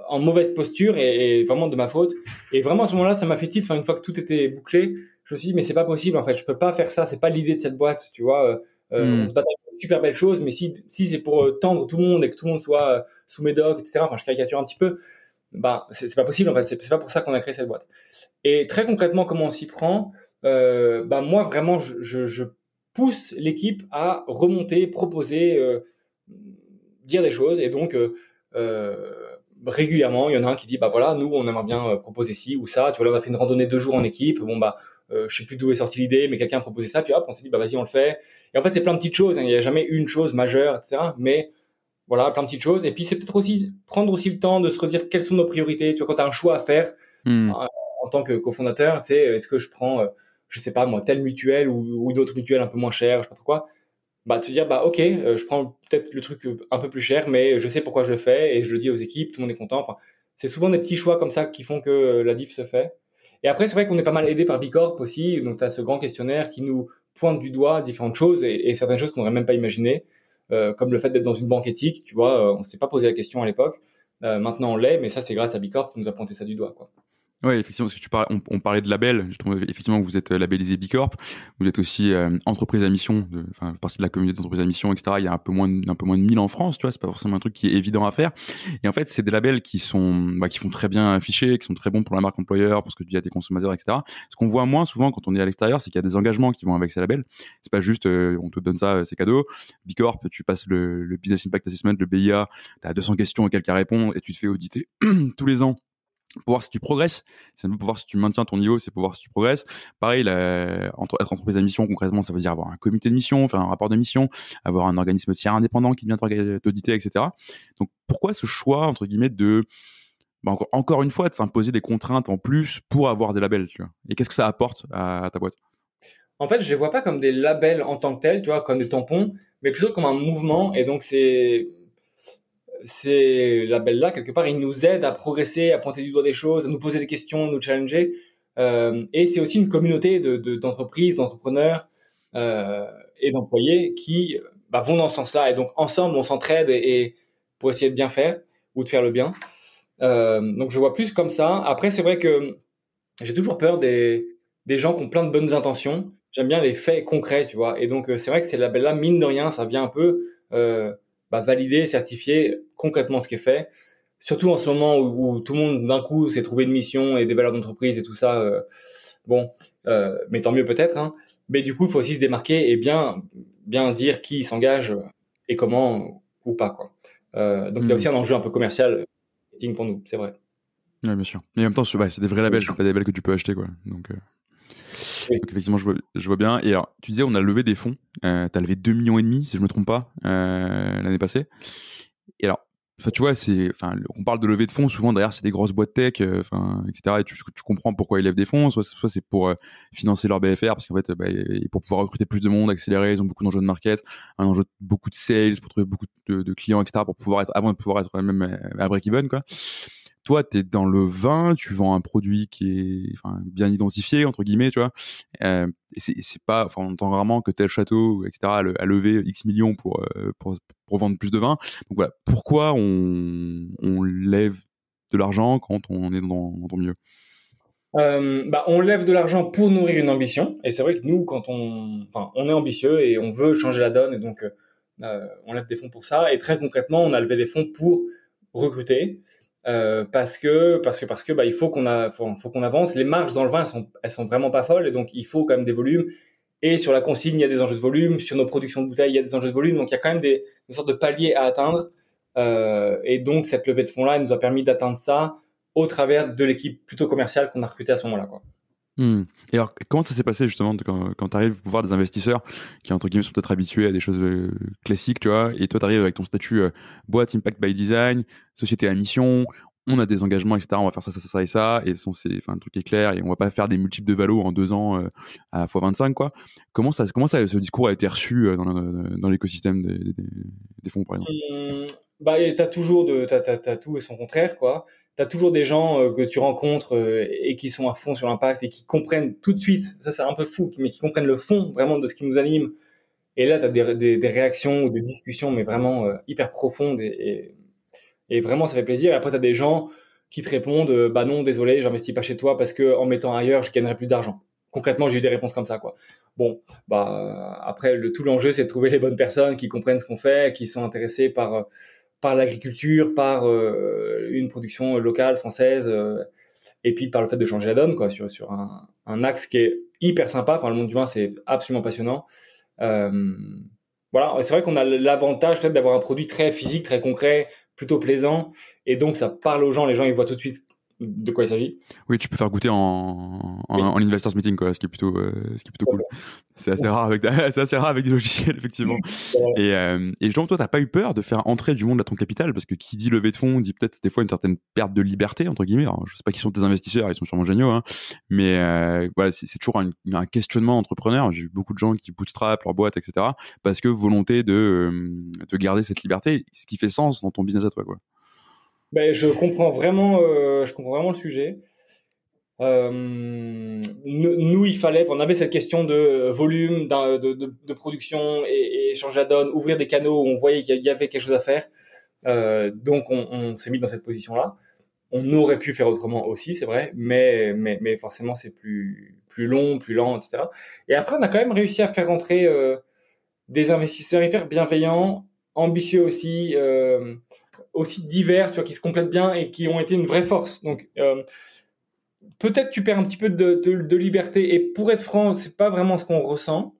en mauvaise posture et, vraiment de ma faute. Et vraiment à ce moment-là, ça m'a fait titre. Enfin, une fois que tout était bouclé, je me suis dit mais c'est pas possible en fait. Je peux pas faire ça. C'est pas l'idée de cette boîte, tu vois. Euh, euh. On se bat pour une super belle chose, mais si, si c'est pour tendre tout le monde et que tout le monde soit sous mes docs, etc. Enfin, je caricature un petit peu bah, c'est pas possible en fait. C'est pas pour ça qu'on a créé cette boîte. Et très concrètement, comment on s'y prend euh, bah, moi vraiment, je, je, je pousse l'équipe à remonter, proposer, euh, dire des choses. Et donc euh, euh, régulièrement, il y en a un qui dit bah voilà, nous on aimerait bien euh, proposer ci ou ça. Tu vois là, on a fait une randonnée deux jours en équipe. Bon bah euh, je sais plus d'où est sortie l'idée, mais quelqu'un a proposé ça. Puis hop, on s'est dit bah vas-y on le fait. Et en fait c'est plein de petites choses. Hein. Il n'y a jamais une chose majeure, etc. Mais voilà, plein de petites choses. Et puis, c'est peut-être aussi prendre aussi le temps de se redire quelles sont nos priorités. Tu vois, quand tu as un choix à faire hmm. en, tant que cofondateur, tu sais, est-ce que je prends, euh, je sais pas moi, telle mutuelle ou, ou d'autres mutuelles un peu moins chères, je sais pas trop quoi. Bah, te dire, bah, ok, euh, je prends peut-être le truc euh, un peu plus cher, mais je sais pourquoi je le fais et je le dis aux équipes, tout le monde est content. Enfin, c'est souvent des petits choix comme ça qui font que la diff se fait. Et après, c'est vrai qu'on est pas mal aidé par Bicorp aussi. Donc, tu as ce grand questionnaire qui nous pointe du doigt différentes choses et, et certaines choses qu'on n'aurait même pas imaginées. Euh, comme le fait d'être dans une banque éthique, tu vois, euh, on s'est pas posé la question à l'époque. Euh, maintenant, on l'est, mais ça, c'est grâce à Bicorp qui nous a pointé ça du doigt, quoi. Oui, effectivement, que tu parles, on, parlait de label. effectivement, vous êtes labellisé Bicorp. Vous êtes aussi entreprise à mission, enfin, partie de la communauté d'entreprises à mission, etc. Il y a un peu moins, de, un peu moins de 1000 en France, tu vois. C'est pas forcément un truc qui est évident à faire. Et en fait, c'est des labels qui sont, bah, qui font très bien afficher, qui sont très bons pour la marque employeur, parce que tu dis à tes consommateurs, etc. Ce qu'on voit moins souvent quand on est à l'extérieur, c'est qu'il y a des engagements qui vont avec ces labels. C'est pas juste, on te donne ça, c'est cadeau. Bicorp, tu passes le, le Business Impact Assessment, le BIA, tu as 200 questions auxquelles tu répondre et tu te fais auditer [clears throat] tous les ans pour voir si tu progresses, c'est pour voir si tu maintiens ton niveau, c'est pour voir si tu progresses. Pareil, être entreprise à mission, concrètement, ça veut dire avoir un comité de mission, faire un rapport de mission, avoir un organisme tiers indépendant qui vient t'auditer, etc. Donc pourquoi ce choix, entre guillemets, de bah encore, encore une fois, de s'imposer des contraintes en plus pour avoir des labels tu vois? Et qu'est-ce que ça apporte à, ta boîte? En fait, je les vois pas comme des labels en tant que tels, tu vois, comme des tampons, mais plutôt comme un mouvement. Et donc, c'est ces labels-là, quelque part, ils nous aident à progresser, à pointer du doigt des choses, à nous poser des questions, nous challenger. Euh, et c'est aussi une communauté d'entreprises, de, d'entrepreneurs euh, et d'employés qui bah, vont dans ce sens-là. Et donc, ensemble, on s'entraide et, pour essayer de bien faire ou de faire le bien. Euh, donc, je vois plus comme ça. Après, c'est vrai que j'ai toujours peur des, des gens qui ont plein de bonnes intentions. J'aime bien les faits concrets, tu vois. Et donc, c'est vrai que ces labels-là, mine de rien, ça vient un peu bah, valider, certifier concrètement ce qui est fait. Surtout en ce moment où, tout le monde d'un coup s'est trouvé une mission et des valeurs d'entreprise et tout ça. Euh, bon, euh, mais tant mieux peut-être. Hein. Mais du coup, il faut aussi se démarquer et bien, bien dire qui s'engage et comment ou pas. Quoi. Euh, donc il y a hmm. aussi un enjeu un peu commercial pour nous, c'est vrai. Oui, bien sûr. Et en même temps, c'est des vrais labels, pas des labels que tu peux acheter. Quoi. Donc, donc effectivement, je vois, bien. Et alors, tu disais, on a levé des fonds. Euh, tu as levé 2 millions et demi, si je me trompe pas, euh, l'année passée. Et alors, tu vois, c'est, on parle de levée de fonds. Souvent, derrière, c'est des grosses boîtes tech, euh, etc. Et tu, comprends pourquoi ils lèvent des fonds. Soit, c'est pour euh, financer leur BFR, parce qu'en fait, bah, pour pouvoir recruter plus de monde, accélérer, ils ont beaucoup d'enjeux de market, un enjeu de beaucoup de sales, pour trouver beaucoup de, clients, etc. Pour pouvoir être, avant de pouvoir être même à break even, quoi toi, tu es dans le vin, tu vends un produit qui est bien identifié, entre guillemets, tu vois. Euh, c'est pas, enfin, on entend rarement que tel château, etc., a, levé X millions pour, euh, pour, vendre plus de vin. Donc voilà, pourquoi on, lève de l'argent quand on est dans, ton milieu? Euh, bah, on lève de l'argent pour nourrir une ambition. Et c'est vrai que nous, quand on, enfin, on est ambitieux et on veut changer la donne, et donc on lève des fonds pour ça. Et très concrètement, on a levé des fonds pour recruter. Euh, parce que parce que parce que bah il faut qu'on a faut, qu'on avance les marges dans le vin elles sont elles sont vraiment pas folles et donc il faut quand même des volumes et sur la consigne, il y a des enjeux de volume. Sur nos productions de bouteilles, il y a des enjeux de volume. Donc, il y a quand même des, des sortes de paliers à atteindre. Euh, et donc, cette levée de fonds-là, elle nous a permis d'atteindre ça au travers de l'équipe plutôt commerciale qu'on a recrutée à ce moment-là. Quoi. Hmm. Et alors, comment ça s'est passé justement quand, tu arrives voir des investisseurs qui, entre guillemets, sont peut-être habitués à des choses euh, classiques, tu vois, et toi, tu arrives avec ton statut euh, boîte Impact by Design, société à mission, on a des engagements, etc. On va faire ça, ça, ça, et ça, et son, c'est, enfin, le truc est clair, et on va pas faire des multiples de valo en deux ans euh, à x25, quoi. Comment ça, comment ça, ce discours a été reçu euh, dans, dans l'écosystème des, des, fonds, par exemple? Mmh, Bah, t'as toujours de, t'as, t'as, tout et son contraire, quoi. T'as toujours des gens euh, que tu rencontres et qui sont à fond sur l'impact et qui comprennent tout de suite, ça c'est un peu fou, mais qui comprennent le fond vraiment de ce qui nous anime. Et là, t'as des, des, réactions ou des discussions, mais vraiment hyper profondes et vraiment, ça fait plaisir. Et après, tu as des gens qui te répondent euh, Bah non, désolé, j'investis pas chez toi parce que en mettant ailleurs, je gagnerai plus d'argent. Concrètement, j'ai eu des réponses comme ça. quoi. Bon, bah après, le, tout l'enjeu, c'est de trouver les bonnes personnes qui comprennent ce qu'on fait, qui sont intéressées par, par l'agriculture, par euh, une production locale, française, euh, et puis par le fait de changer la donne quoi, sur, sur un, un axe qui est hyper sympa. Enfin, le monde du vin, c'est absolument passionnant. voilà, c'est vrai qu'on a l'avantage peut-être d'avoir un produit très physique, très concret, plutôt plaisant. Et donc, ça parle aux gens. Les gens, ils voient tout de suite de quoi il s'agit. Oui, tu peux faire goûter en, en, investors meeting, quoi, ce qui est plutôt, euh, ce qui est plutôt cool. C'est assez rare avec, [laughs] assez rare avec des logiciels, effectivement. [laughs] et, euh, et genre, toi, t'as pas eu peur de faire entrer du monde à ton capital, parce que qui dit levée de fonds dit peut-être des fois une certaine perte de liberté entre guillemets. Alors, je sais pas qui sont tes investisseurs, ils sont sûrement géniaux, hein, mais euh, voilà, c'est, toujours un, un, questionnement entrepreneur. J'ai vu beaucoup de gens qui bootstrap leur boîte, etc., parce que volonté de, euh, de garder cette liberté, ce qui fait sens dans ton business à toi, quoi. Ben, je comprends vraiment, euh, je comprends vraiment le sujet. Euh, nous, il fallait, on avait cette question de volume, de, de, production et, changer la donne, ouvrir des canaux où on voyait qu'il y avait quelque chose à faire. Euh, donc, on, s'est mis dans cette position-là. On aurait pu faire autrement aussi, c'est vrai, mais, mais, mais forcément, c'est plus, plus long, plus lent, etc. Et après, on a quand même réussi à faire rentrer euh, des investisseurs hyper bienveillants, ambitieux aussi. Aussi divers, tu vois, qui se complètent bien et qui ont été une vraie force. Donc, euh, peut-être tu perds un petit peu de, liberté. Et pour être franc, c'est pas vraiment ce qu'on ressent.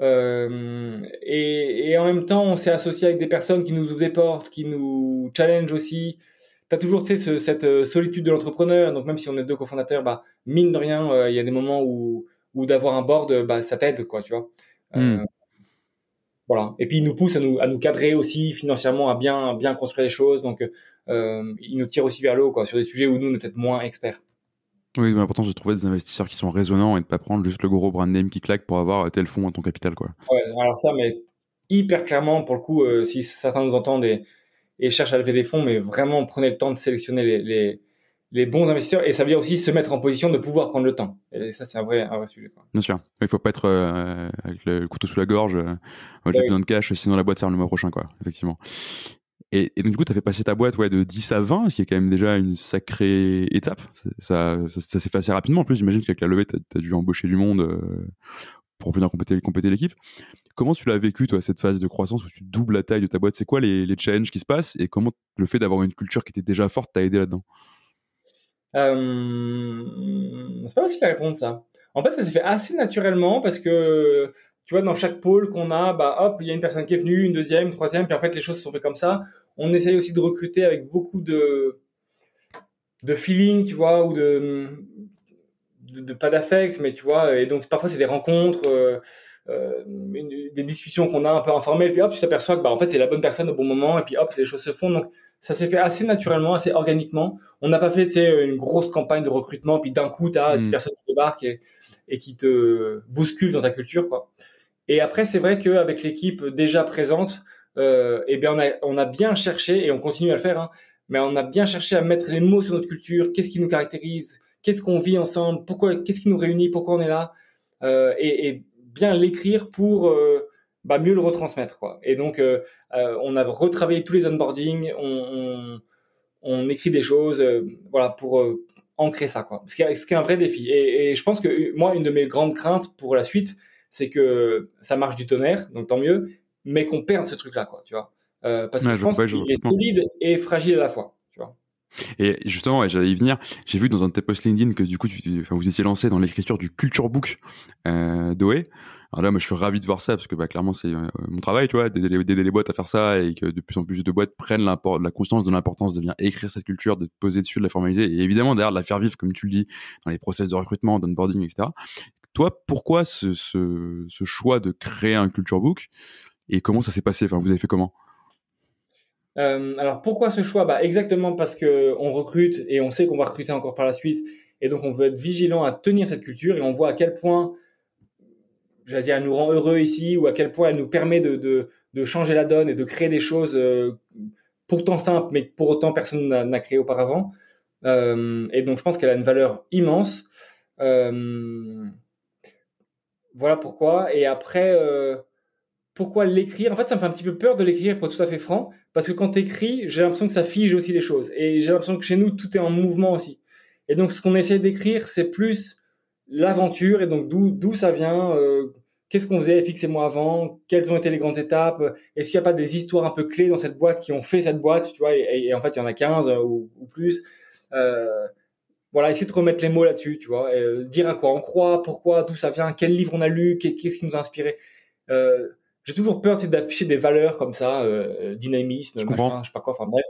Euh, et, en même temps, on s'est associé avec des personnes qui nous ouvrent des portes, qui nous challenge aussi. Tu as toujours tu sais, ce, cette euh, solitude de l'entrepreneur. Donc, même si on est deux cofondateurs, bah, mine de rien, il y a des moments où, où d'avoir un board, bah, ça t'aide, quoi, tu vois. Hmm. Voilà. Et puis il nous pousse à nous, à nous cadrer aussi financièrement, à bien, bien construire les choses. Donc euh, il nous tire aussi vers l'eau quoi, sur des sujets où nous, on est peut-être moins experts. Oui, l'important c'est de trouver des investisseurs qui sont résonnants et de pas prendre juste le gros brand name qui claque pour avoir tel fonds à ton capital. Quoi. Ouais, alors ça, mais hyper clairement, pour le coup, euh, si certains nous entendent et, et, cherchent à lever des fonds, mais vraiment prenez le temps de sélectionner les, les, les bons investisseurs et ça veut dire aussi se mettre en position de pouvoir prendre le temps. Et ça, c'est un vrai, un vrai sujet. Quoi. Bien sûr. Il faut pas être euh, avec le couteau sous la gorge. Euh, j'ai besoin de cash, sinon la boîte ferme le mois prochain, quoi. Effectivement. Et, et donc, du coup, tu as fait passer ta boîte ouais, de 10 à 20, ce qui est quand même déjà une sacrée étape. Ça, ça, ça, s'est fait assez rapidement. En plus, j'imagine qu'avec la levée, tu as, dû embaucher du monde euh, pour bien compléter, compléter l'équipe. Comment tu l'as vécu, toi, cette phase de croissance où tu doubles la taille de ta boîte? C'est quoi les, les challenges qui se passent? Et comment le fait d'avoir une culture qui était déjà forte t'a aidé là-dedans? Euh, c'est pas facile à répondre ça. En fait, ça s'est fait assez naturellement parce que tu vois, dans chaque pôle qu'on a, bah hop, il y a une personne qui est venue, une deuxième, une troisième, puis en fait les choses se sont faites comme ça. On essaye aussi de recruter avec beaucoup de de feeling, tu vois, ou de, de, pas d'affect, mais tu vois, et donc parfois c'est des rencontres, euh, euh, des discussions qu'on a un peu informelles, puis hop, tu t'aperçois que bah en fait c'est la bonne personne au bon moment, et puis hop, les choses se font. Ça s'est fait assez naturellement, assez organiquement. On n'a pas fait une grosse campagne de recrutement, puis d'un coup, tu as des mm. personnes qui débarquent et, qui te bousculent dans ta culture. Quoi. Et après, c'est vrai qu'avec l'équipe déjà présente, euh, eh bien, on a, on a, bien cherché, et on continue à le faire, hein, mais on a bien cherché à mettre les mots sur notre culture, qu'est-ce qui nous caractérise, qu'est-ce qu'on vit ensemble, pourquoi, qu'est-ce qui nous réunit, pourquoi on est là, euh, et, et, bien l'écrire pour euh, bah, mieux le retransmettre. Quoi. Et donc, euh, euh, on a retravaillé tous les onboarding, on, on écrit des choses, voilà, pour ancrer ça, quoi. Ce qui, est, ce qui est un vrai défi. Et, et, je pense que moi, une de mes grandes craintes pour la suite, c'est que ça marche du tonnerre, donc tant mieux, mais qu'on perde ce truc-là, quoi, tu vois. Euh, parce que je, pense qu'il est solide et fragile à la fois. Et justement, j'allais y venir. J'ai vu dans un de tes posts LinkedIn que du coup, tu, enfin, vous étiez lancé dans l'écriture du culture book euh, d'OE. Alors là, moi, je suis ravi de voir ça parce que bah, clairement, c'est euh, mon travail, tu vois, d'aider les boîtes à faire ça et que de plus en plus de boîtes prennent la conscience de l'importance de bien écrire cette culture, de poser dessus, de la formaliser et évidemment derrière de la faire vivre, comme tu le dis, dans les process de recrutement, d'onboarding, etc. Toi, pourquoi ce, ce, ce, choix de créer un culture book et comment ça s'est passé? Enfin, vous avez fait comment? Euh, alors pourquoi ce choix? Bah, Exactement parce que on recrute et on sait qu'on va recruter encore par la suite et donc on veut être vigilant à tenir cette culture et on voit à quel point, j'allais dire, elle nous rend heureux ici ou à quel point elle nous permet de, de, de changer la donne et de créer des choses euh, pourtant simples mais pour autant personne n'a créé auparavant. Euh, et donc je pense qu'elle a une valeur immense. Voilà pourquoi. Et après, pourquoi l'écrire? En fait, ça me fait un petit peu peur de l'écrire, pour être tout à fait franc, parce que quand tu écris, j'ai l'impression que ça fige aussi les choses. Et j'ai l'impression que chez nous, tout est en mouvement aussi. Et donc, ce qu'on essaie d'écrire, c'est plus l'aventure, et donc d'où ça vient, euh, qu'est-ce qu'on faisait FX et moi avant, quelles ont été les grandes étapes, est-ce qu'il n'y a pas des histoires un peu clés dans cette boîte qui ont fait cette boîte, tu vois, et, en fait, il y en a 15 ou, ou plus. Euh, voilà, essayer de remettre les mots là-dessus, tu vois, et, dire à quoi on croit, pourquoi, d'où ça vient, quel livre on a lu, qu'est-ce qui nous a inspiré. Euh, j'ai toujours peur d'afficher des valeurs comme ça, euh, dynamisme, je, machin, je sais pas quoi, enfin bref.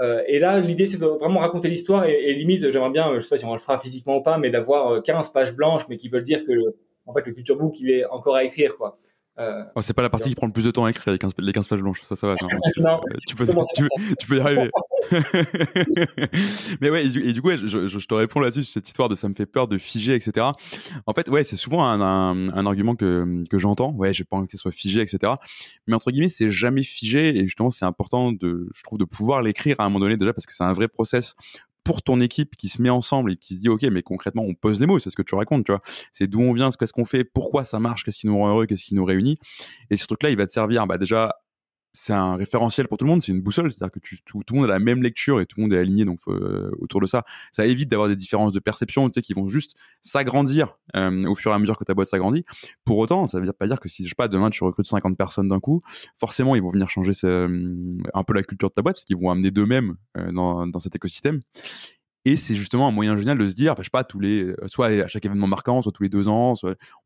Euh, et là, l'idée, c'est de vraiment raconter l'histoire et, et, limite, j'aimerais bien, je sais pas si on le fera physiquement ou pas, mais d'avoir 15 pages blanches, mais qui veulent dire que, en fait, le culture book, il est encore à écrire, quoi. Euh, oh, c'est pas la partie qui prend le plus de temps à écrire, les 15, pages blanches. Ça, ça va. [laughs] Non, tu, peux, tu, peux, y arriver. [laughs] mais ouais, et du, coup, je, je, je, te réponds là-dessus, cette histoire de ça me fait peur de figer, etc. En fait, ouais, c'est souvent un, un, un, argument que, que j'entends. Ouais, j'ai pas envie que ce soit figé, etc. Mais entre guillemets, c'est jamais figé. Et justement, c'est important de, je trouve, de pouvoir l'écrire à un moment donné déjà parce que c'est un vrai process pour ton équipe qui se met ensemble et qui se dit ok mais concrètement on pose les mots c'est ce que tu racontes tu vois. C'est d'où on vient ce qu'est-ce qu'on fait pourquoi ça marche qu'est-ce qui nous rend heureux qu'est-ce qui nous réunit. Et ce truc là il va te servir bah déjà c'est un référentiel pour tout le monde, c'est une boussole, c'est-à-dire que tu, tout, le monde a la même lecture et tout le monde est aligné donc euh, autour de ça. Ça évite d'avoir des différences de perception, tu sais, qui vont juste s'agrandir euh, au fur et à mesure que ta boîte s'agrandit. Pour autant, ça veut pas dire que si je sais pas demain tu recrutes 50 personnes d'un coup, forcément ils vont venir changer euh, un peu la culture de ta boîte parce qu'ils vont amener d'eux-mêmes dans, dans cet écosystème. Et c'est justement un moyen génial de se dire, sais pas, tous les, euh, soit à chaque événement marquant, soit tous les deux ans,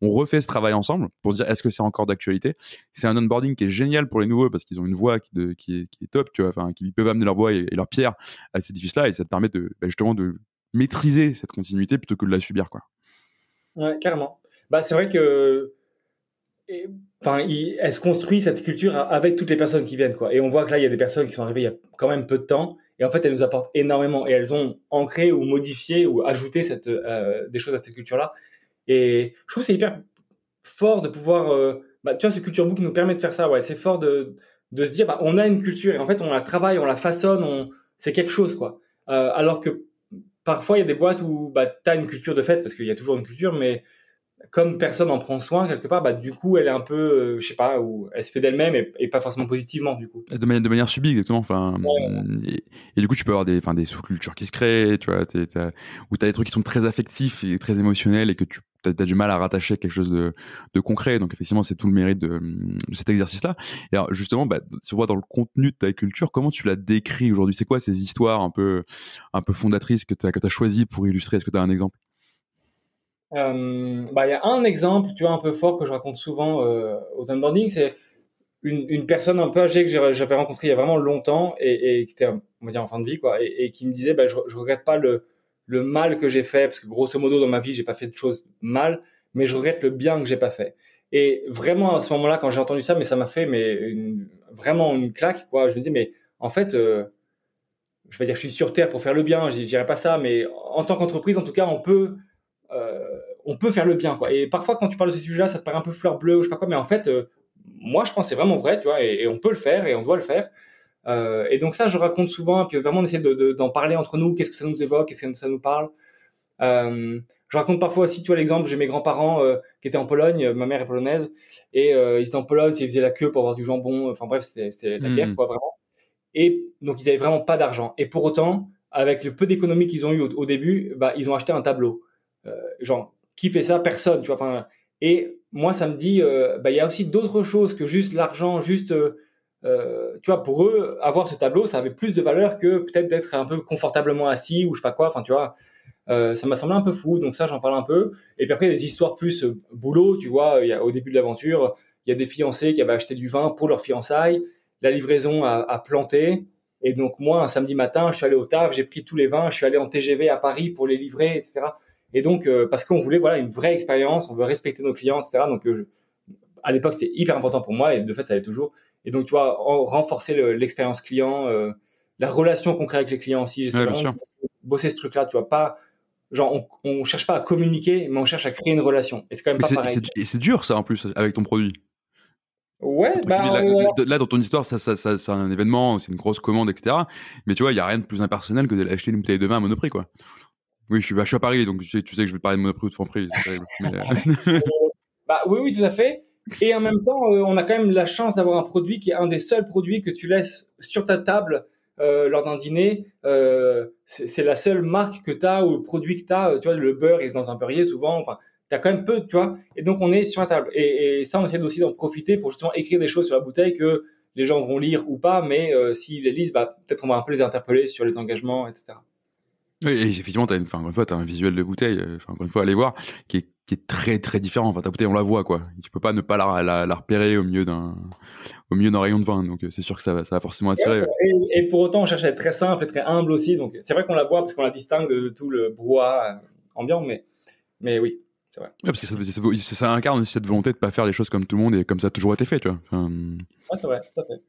on refait ce travail ensemble pour se dire est-ce que c'est encore d'actualité? C'est un onboarding qui est génial pour les nouveaux parce qu'ils ont une voix qui, est, qui est top, tu vois, qui peuvent amener leur voix et, leur pierre à cet édifice-là et ça te permet bah, justement de maîtriser cette continuité plutôt que de la subir, quoi. Ouais, carrément. Bah, c'est vrai que, enfin, elle se construit cette culture avec toutes les personnes qui viennent, quoi. Et on voit que là, il y a des personnes qui sont arrivées il y a quand même peu de temps et en fait, elles nous apportent énormément et elles ont ancré ou modifié ou ajouté euh, des choses à cette culture-là. Et je trouve c'est hyper fort de pouvoir, euh, bah, tu vois, ce culture book nous permet de faire ça. Ouais, c'est fort de, de se dire, bah, on a une culture et en fait, on la travaille, on la façonne, on, c'est quelque chose, quoi. Euh, alors que parfois, il y a des boîtes où bah, tu as une culture de fait, parce qu'il y a toujours une culture, mais comme personne en prend soin quelque part, bah, du coup, elle est un peu, euh, je sais pas, ou elle se fait d'elle-même et, pas forcément positivement, du coup. De manière, de manière subie, exactement. Enfin, et, du coup, tu peux avoir des, enfin, des sous-cultures qui se créent, tu vois, t'as, où t'as des trucs qui sont très affectifs et très émotionnels et que tu as, du mal à rattacher à quelque chose de, de concret. Donc, effectivement, c'est tout le mérite de, cet exercice-là. Et alors, justement, bah, on voit dans le contenu de ta culture, comment tu la décris aujourd'hui? C'est quoi ces histoires un peu, un peu fondatrices que tu as, que as choisi pour illustrer? Est-ce que tu as un exemple? Euh, bah, il y a un exemple, tu vois, un peu fort que je raconte souvent euh, aux onboarding, c'est une, une, personne un peu âgée que j'avais rencontrée il y a vraiment longtemps et, qui était, on va dire, en fin de vie, quoi, et, qui me disait, bah, je, je regrette pas le, le mal que j'ai fait, parce que grosso modo, dans ma vie, j'ai pas fait de choses mal, mais je regrette le bien que j'ai pas fait. Et vraiment, à ce moment-là, quand j'ai entendu ça, mais ça m'a fait mais vraiment une claque, quoi. Je me disais, mais en fait, euh, je vais dire, je suis sur Terre pour faire le bien, je dirais pas ça, mais en tant qu'entreprise, en tout cas, on peut on peut faire le bien, quoi. Et parfois, quand tu parles de ces sujets-là, ça te paraît un peu fleur bleue ou je sais pas quoi, mais en fait, euh, moi, je pense que c'est vraiment vrai, tu vois, et, on peut le faire et on doit le faire. Euh, et donc ça, je raconte souvent, et puis vraiment on essaie d'en parler entre nous, qu'est-ce que ça nous évoque, qu'est-ce que ça nous parle. je raconte parfois aussi, tu vois, l'exemple, j'ai mes grands-parents qui étaient en Pologne, ma mère est polonaise, et ils étaient en Pologne, ils faisaient la queue pour avoir du jambon, enfin bref, c'était la guerre, mmh. quoi, vraiment. Et donc, ils avaient vraiment pas d'argent. Et pour autant, avec le peu d'économies qu'ils ont eu au, début, bah, ils ont acheté un tableau. Euh, genre, qui fait ça Personne, tu vois. Enfin, et moi, ça me dit, euh, bah, il y a aussi d'autres choses que juste l'argent, juste, euh, tu vois, pour eux, avoir ce tableau, ça avait plus de valeur que peut-être d'être un peu confortablement assis ou je sais pas quoi. Enfin, tu vois, ça m'a semblé un peu fou. Donc ça, j'en parle un peu. Et puis après, des histoires plus boulot, tu vois. Au début de l'aventure, il y a des fiancés qui avaient acheté du vin pour leur fiançailles. La livraison a, a planté. Et donc moi, un samedi matin, je suis allé au taf, j'ai pris tous les vins, je suis allé en TGV à Paris pour les livrer, etc. Et donc euh, parce qu'on voulait voilà une vraie expérience, on veut respecter nos clients, etc. Donc euh, à l'époque c'était hyper important pour moi et de fait ça l'est toujours. Et donc tu vois renforcer l'expérience client, euh, la relation qu'on crée avec les clients aussi. J'espère ouais, bosser ce truc-là, tu vois pas genre on, on cherche pas à communiquer, mais on cherche à créer une relation. Et c'est quand même pas pareil. Et c'est dur ça en plus avec ton produit. Ouais, bah, là, dans ton histoire, ça, ça, ça c'est un événement, c'est une grosse commande, etc. Mais tu vois, il y a rien de plus impersonnel que d'aller acheter une bouteille de vin à Monoprix, quoi. Oui, je suis, bah, je suis à Paris, donc tu sais, tu sais que je vais parler de Monoprix ou de Franprix. [laughs] Euh, bah oui, oui, tout à fait. Et en même temps, euh, on a quand même la chance d'avoir un produit qui est un des seuls produits que tu laisses sur ta table euh, lors d'un dîner. Euh, c'est la seule marque que tu as ou le produit que tu as. Tu vois, le beurre est dans un beurrier souvent. Enfin, tu as quand même peu, tu vois. Et donc, on est sur la table. Et, ça, on essaie aussi d'en profiter pour justement écrire des choses sur la bouteille que les gens vont lire ou pas, mais s'ils les lisent, bah, peut-être on va un peu les interpeller sur les engagements, etc. Oui, et effectivement, tu as, une, fois, as un visuel de bouteille, euh, enfin, encore une fois, aller voir, qui est, qui est très, très différent. Enfin, ta bouteille, on la voit, quoi. Tu peux pas ne pas la, la, repérer au milieu d'un au milieu d'un rayon de vin. Donc, euh, c'est sûr que ça va, ça va forcément attirer. Et, et, pour autant, on cherche à être très simple et très humble aussi. Donc, c'est vrai qu'on la voit parce qu'on la distingue de tout le brouhaha ambiant, mais, mais oui c'est vrai. parce que ça, ça, incarne aussi cette volonté de pas faire les choses comme tout le monde et comme ça a toujours été fait, tu vois. ouais, c'est vrai, tout à fait.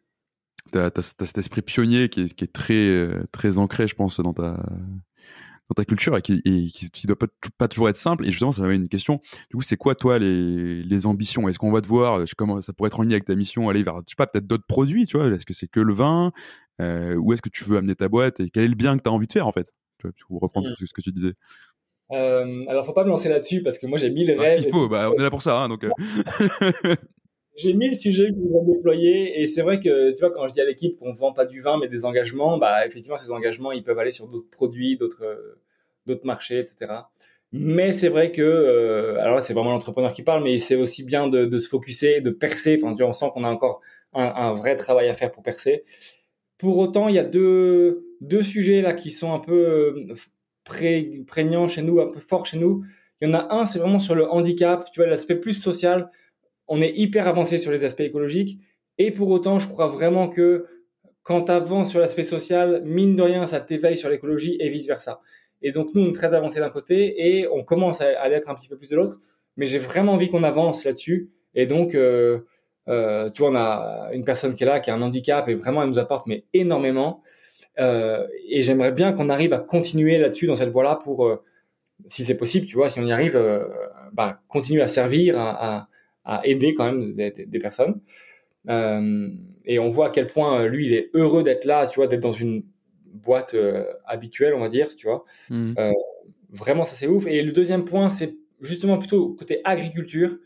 T'as, as, cet esprit pionnier qui est, qui est, très, euh, très ancré, je pense, dans ta, dans ta culture et qui, et qui, doit pas, pas, toujours être simple. Et justement, ça m'avait une question. Du coup, c'est quoi, toi, les, les ambitions? Est-ce qu'on va te voir Comment ça pourrait être en lien avec ta mission Aller vers, je sais pas, peut-être d'autres produits, tu vois? Est-ce que c'est que le vin? Euh, Ou est-ce que tu veux amener ta boîte? Et quel est le bien que tu as envie de faire, en fait? Tu vois, Pour reprendre mmh. ce que tu disais. Euh, alors, faut pas me lancer là-dessus parce que moi, j'ai mille rêves. Il faut, bah, on est là pour ça, hein, donc. Euh. [laughs] j'ai mille sujets que je vais déployer et c'est vrai que, tu vois, quand je dis à l'équipe qu'on vend pas du vin mais des engagements, bah, effectivement, ces engagements, ils peuvent aller sur d'autres produits, d'autres, d'autres marchés, etc. Mais c'est vrai que, euh, alors c'est vraiment l'entrepreneur qui parle, mais c'est aussi bien de, se focuser, de percer. Enfin, tu vois, on sent qu'on a encore un, un, vrai travail à faire pour percer. Pour autant, il y a deux, deux sujets là qui sont un peu prégnant chez nous, un peu fort chez nous. Il y en a un, c'est vraiment sur le handicap, tu vois, l'aspect plus social. On est hyper avancé sur les aspects écologiques. Et pour autant, je crois vraiment que quand tu avances sur l'aspect social, mine de rien, ça t'éveille sur l'écologie et vice-versa. Et donc, nous, on est très avancé d'un côté et on commence à, l'être un petit peu plus de l'autre. Mais j'ai vraiment envie qu'on avance là-dessus. Et donc, euh, euh, tu vois, on a une personne qui est là, qui a un handicap et vraiment, elle nous apporte mais énormément. Euh, et j'aimerais bien qu'on arrive à continuer là-dessus dans cette voie-là pour, si c'est possible, tu vois, si on y arrive, bah, continuer à servir, à, aider quand même des, des personnes. et on voit à quel point lui, il est heureux d'être là, tu vois, d'être dans une boîte habituelle, on va dire, tu vois. Mmh. vraiment, ça c'est ouf. Et le deuxième point, c'est justement plutôt côté agriculture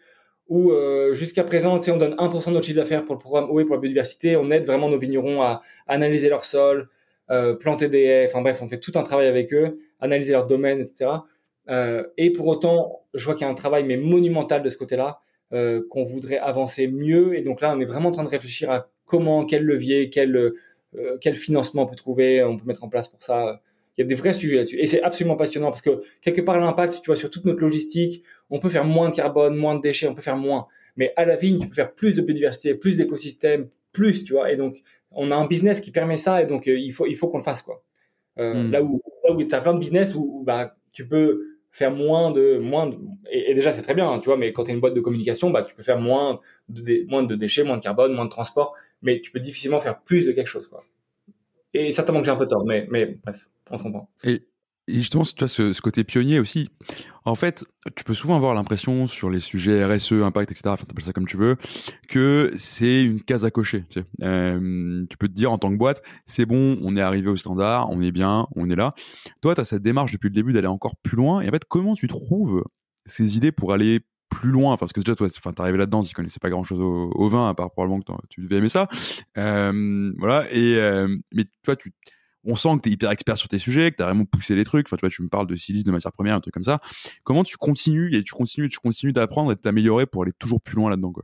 où jusqu'à présent, on donne 1% de notre chiffre d'affaires pour le programme OE pour la biodiversité. On aide vraiment nos vignerons à analyser leur sol, euh, planter des haies, enfin bref, on fait tout un travail avec eux, analyser leur domaine, etc. Euh, et pour autant, je vois qu'il y a un travail mais monumental de ce côté-là, euh, qu'on voudrait avancer mieux. Et donc là, on est vraiment en train de réfléchir à comment, quel levier, quel, quel financement on peut trouver, on peut mettre en place pour ça. Il y a des vrais sujets là-dessus. Et c'est absolument passionnant parce que quelque part, l'impact, tu vois, sur toute notre logistique, on peut faire moins de carbone, moins de déchets, on peut faire moins. Mais à la vigne, tu peux faire plus de biodiversité, plus d'écosystèmes, plus, tu vois. Et donc, on a un business qui permet ça et donc euh, il faut, il faut qu'on le fasse, quoi. Euh, hmm. Là où, là où tu as plein de business où, bah, tu peux faire moins de. Moins et, déjà, c'est très bien, hein, tu vois, mais quand tu es une boîte de communication, bah, tu peux faire moins de, moins de déchets, moins de carbone, moins de transport, mais tu peux difficilement faire plus de quelque chose, quoi. Et certainement que j'ai un peu tort, mais, mais bref, on se comprend. Justement, tu vois, ce, côté pionnier aussi, en fait, tu peux souvent avoir l'impression sur les sujets RSE, impact, etc., enfin, t'appelles ça comme tu veux, que c'est une case à cocher. Euh, tu peux te dire en tant que boîte, c'est bon, on est arrivé au standard, on est bien, on est là. Toi, tu as cette démarche depuis le début d'aller encore plus loin. Et en fait, comment tu trouves ces idées pour aller plus loin, parce que déjà, toi, enfin, arrivé là-dedans, tu connaissais pas grand-chose au, vin, à part probablement que tu devais aimer ça. Euh, voilà. Et euh, mais toi, tu, on sent que tu es hyper expert sur tes sujets, que tu as vraiment poussé les trucs. Enfin, tu vois, tu me parles de silice, de matière première, un truc comme ça. Comment tu continues et tu continues, tu continues d'apprendre et de t'améliorer pour aller toujours plus loin là-dedans, quoi?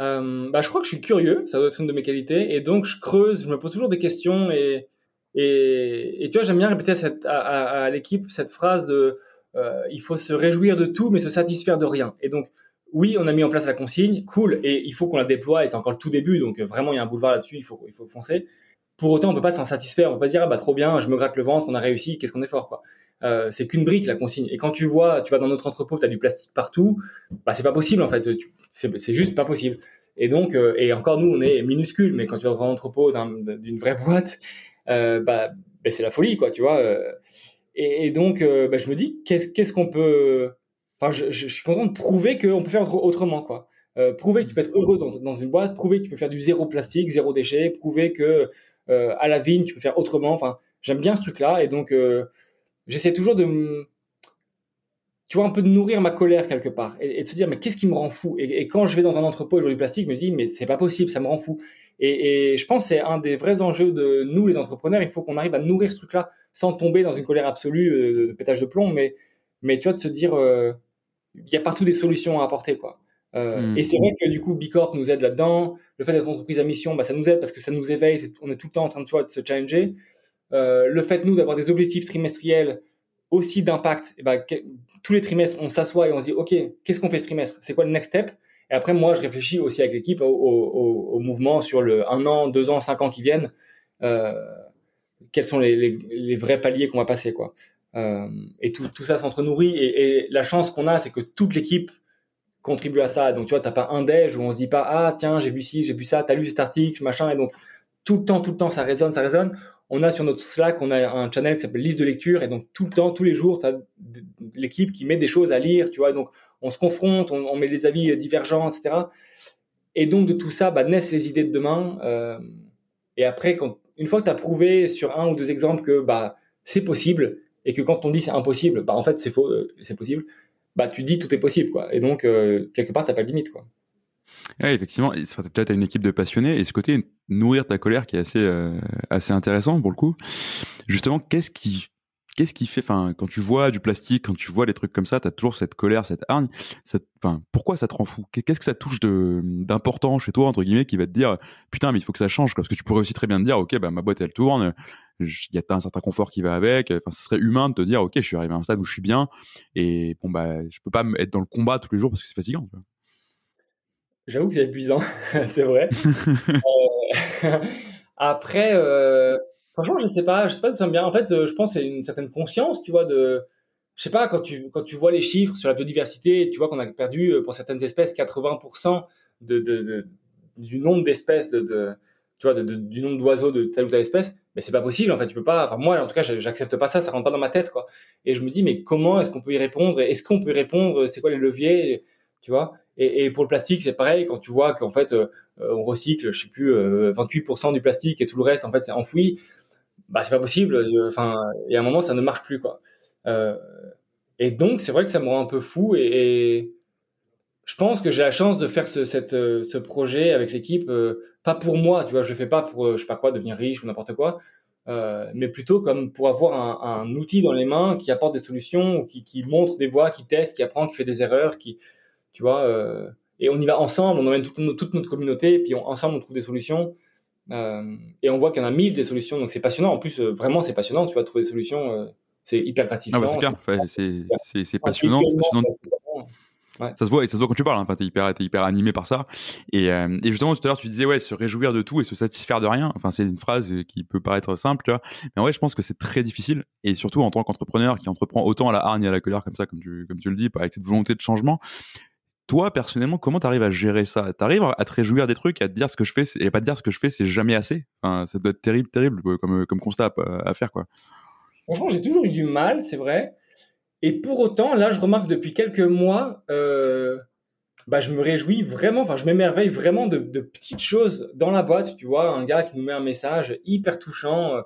Euh, bah, je crois que je suis curieux, ça doit être une de mes qualités, et donc je creuse, je me pose toujours des questions, et, et, tu vois, j'aime bien répéter à, l'équipe cette phrase de euh, il faut se réjouir de tout, mais se satisfaire de rien. Et donc, oui, on a mis en place la consigne, cool, et il faut qu'on la déploie, et c'est encore le tout début, donc vraiment il y a un boulevard là-dessus, il faut, il faut foncer. Pour autant, on peut pas s'en satisfaire, on peut pas dire ah bah trop bien, je me gratte le ventre, on a réussi, qu'est-ce qu'on est fort quoi. Euh, c'est qu'une brique la consigne. Et quand tu vois, tu vas dans notre entrepôt, tu as du plastique partout, bah c'est pas possible en fait, c'est juste pas possible. Et donc, euh, et encore nous, on est minuscule, mais quand tu vas dans un entrepôt d'une vraie boîte, euh, bah, bah, c'est la folie quoi, tu vois. Et, donc, bah, je me dis qu'est-ce qu'on peut. Enfin, je, je, suis content de prouver qu'on peut faire autrement quoi. Prouver que tu peux être heureux dans, dans, une boîte, prouver que tu peux faire du zéro plastique, zéro déchet, prouver que à la vigne tu peux faire autrement. Enfin, j'aime bien ce truc-là et donc j'essaie toujours de tu vois, un peu de nourrir ma colère quelque part et, de se dire, mais qu'est-ce qui me rend fou? Et, quand je vais dans un entrepôt et je du plastique, je me dis, mais c'est pas possible, ça me rend fou. Et, je pense que c'est un des vrais enjeux de nous, les entrepreneurs. Il faut qu'on arrive à nourrir ce truc-là sans tomber dans une colère absolue euh, de pétage de plomb, mais, mais tu vois, de se dire, euh, il y a partout des solutions à apporter, quoi. Euh, mmh. Et c'est vrai que du coup, Bicorp nous aide là-dedans. Le fait d'être entreprise à mission, bah, ça nous aide parce que ça nous éveille. on est tout le temps en train de, tu vois, de se challenger. le fait, nous, d'avoir des objectifs trimestriels, aussi d'impact, eh ben, tous les trimestres, on s'assoit et on se dit, OK, qu'est-ce qu'on fait ce trimestre? C'est quoi le next step? Et après, moi, je réfléchis aussi avec l'équipe au, mouvement sur le un an, deux ans, cinq ans qui viennent. Euh, quels sont les, vrais paliers qu'on va passer, quoi. Euh, et tout, tout ça s'entre-nourrit. Et, la chance qu'on a, c'est que toute l'équipe contribue à ça. Donc, tu vois, t'as pas un déj où on se dit pas, ah, tiens, j'ai vu ci, j'ai vu ça, t'as lu cet article, machin. Et donc, tout le temps, tout le temps, ça résonne, ça résonne on a sur notre Slack, on a un channel qui s'appelle liste de lecture et donc tout le temps, tous les jours, tu as l'équipe qui met des choses à lire, tu vois. Donc on se confronte, on, met des avis divergents, etc. Et donc de tout ça, bah, naissent les idées de demain. Euh, et après, quand, une fois que tu as prouvé sur un ou deux exemples que bah, c'est possible et que quand on dit c'est impossible, bah, en fait c'est faux, euh, c'est possible, bah, tu dis tout est possible. Quoi. Et donc, euh, quelque part, tu pas de limite. Quoi. Ouais, effectivement, peut-être une équipe de passionnés et ce côté nourrir ta colère qui est assez euh, assez intéressant pour le coup. Justement, qu'est-ce qui qu'est-ce qui fait enfin quand tu vois du plastique, quand tu vois des trucs comme ça, tu as toujours cette colère, cette hargne, enfin pourquoi ça te rend fou? Qu'est-ce que ça touche de d'important chez toi entre guillemets qui va te dire putain mais il faut que ça change parce que tu pourrais aussi très bien te dire OK bah ma boîte elle tourne, il y a un certain confort qui va avec, enfin ce serait humain de te dire OK, je suis arrivé à un stade où je suis bien et bon bah je peux pas être dans le combat tous les jours parce que c'est fatigant. J'avoue que c'est épuisant, [laughs] c'est vrai. [laughs] Euh, [laughs] après, euh, franchement, je sais pas, je sais pas d'où ça me. En fait, euh, je pense c'est une certaine conscience, tu vois, de, je sais pas, quand tu quand tu vois les chiffres sur la biodiversité, tu vois qu'on a perdu pour certaines espèces 80% de, du nombre d'espèces de, tu vois, du nombre d'oiseaux de telle ou telle espèce. Mais c'est pas possible, en fait, tu peux pas. Enfin, moi, en tout cas, j'accepte pas ça, ça rentre pas dans ma tête, quoi. Et je me dis, mais comment est-ce qu'on peut y répondre? Est-ce qu'on peut y répondre? C'est quoi les leviers? Tu vois? Et, pour le plastique, c'est pareil. Quand tu vois qu'en fait, euh, on recycle, je sais plus, 28% euh, du plastique et tout le reste, en fait, c'est enfoui. Bah, c'est pas possible. Euh, enfin, et à un moment, ça ne marche plus, quoi. et donc, c'est vrai que ça me rend un peu fou. Et, je pense que j'ai la chance de faire ce, ce projet avec l'équipe, pas pour moi, tu vois. Je le fais pas pour, je sais pas quoi, devenir riche ou n'importe quoi. mais plutôt comme pour avoir un, outil dans les mains qui apporte des solutions, qui, montre des voies, qui teste, qui apprend, qui fait des erreurs, qui, tu vois. Euh, et on y va ensemble, on emmène toute, notre communauté, et puis ensemble on trouve des solutions. Euh, et on voit qu'il y en a mille des solutions, donc c'est passionnant. En plus, euh, vraiment, c'est passionnant, tu vas trouver des solutions, c'est hyper gratifiant. Ah bah c'est clair, c'est passionnant. Ça se voit et ça se voit quand tu parles. Hein. Enfin, t'es hyper, es hyper animé par ça. Et, et, justement, tout à l'heure, tu disais ouais, se réjouir de tout et se satisfaire de rien. Enfin, c'est une phrase qui peut paraître simple, tu vois. Mais en vrai, je pense que c'est très difficile. Et surtout en tant qu'entrepreneur qui entreprend autant à la hargne et à la colère comme ça, comme tu, comme tu le dis, avec cette volonté de changement, toi, personnellement, comment tu arrives à gérer ça? Tu arrives à te réjouir des trucs, à te dire ce que je fais, et pas te dire ce que je fais, c'est jamais assez? Enfin, ça doit être terrible, terrible comme, comme constat à, faire, quoi. Franchement, j'ai toujours eu du mal, c'est vrai. Et pour autant, là, je remarque depuis quelques mois, euh, bah, je me réjouis vraiment, enfin, je m'émerveille vraiment de, petites choses dans la boîte. Tu vois, un gars qui nous met un message hyper touchant.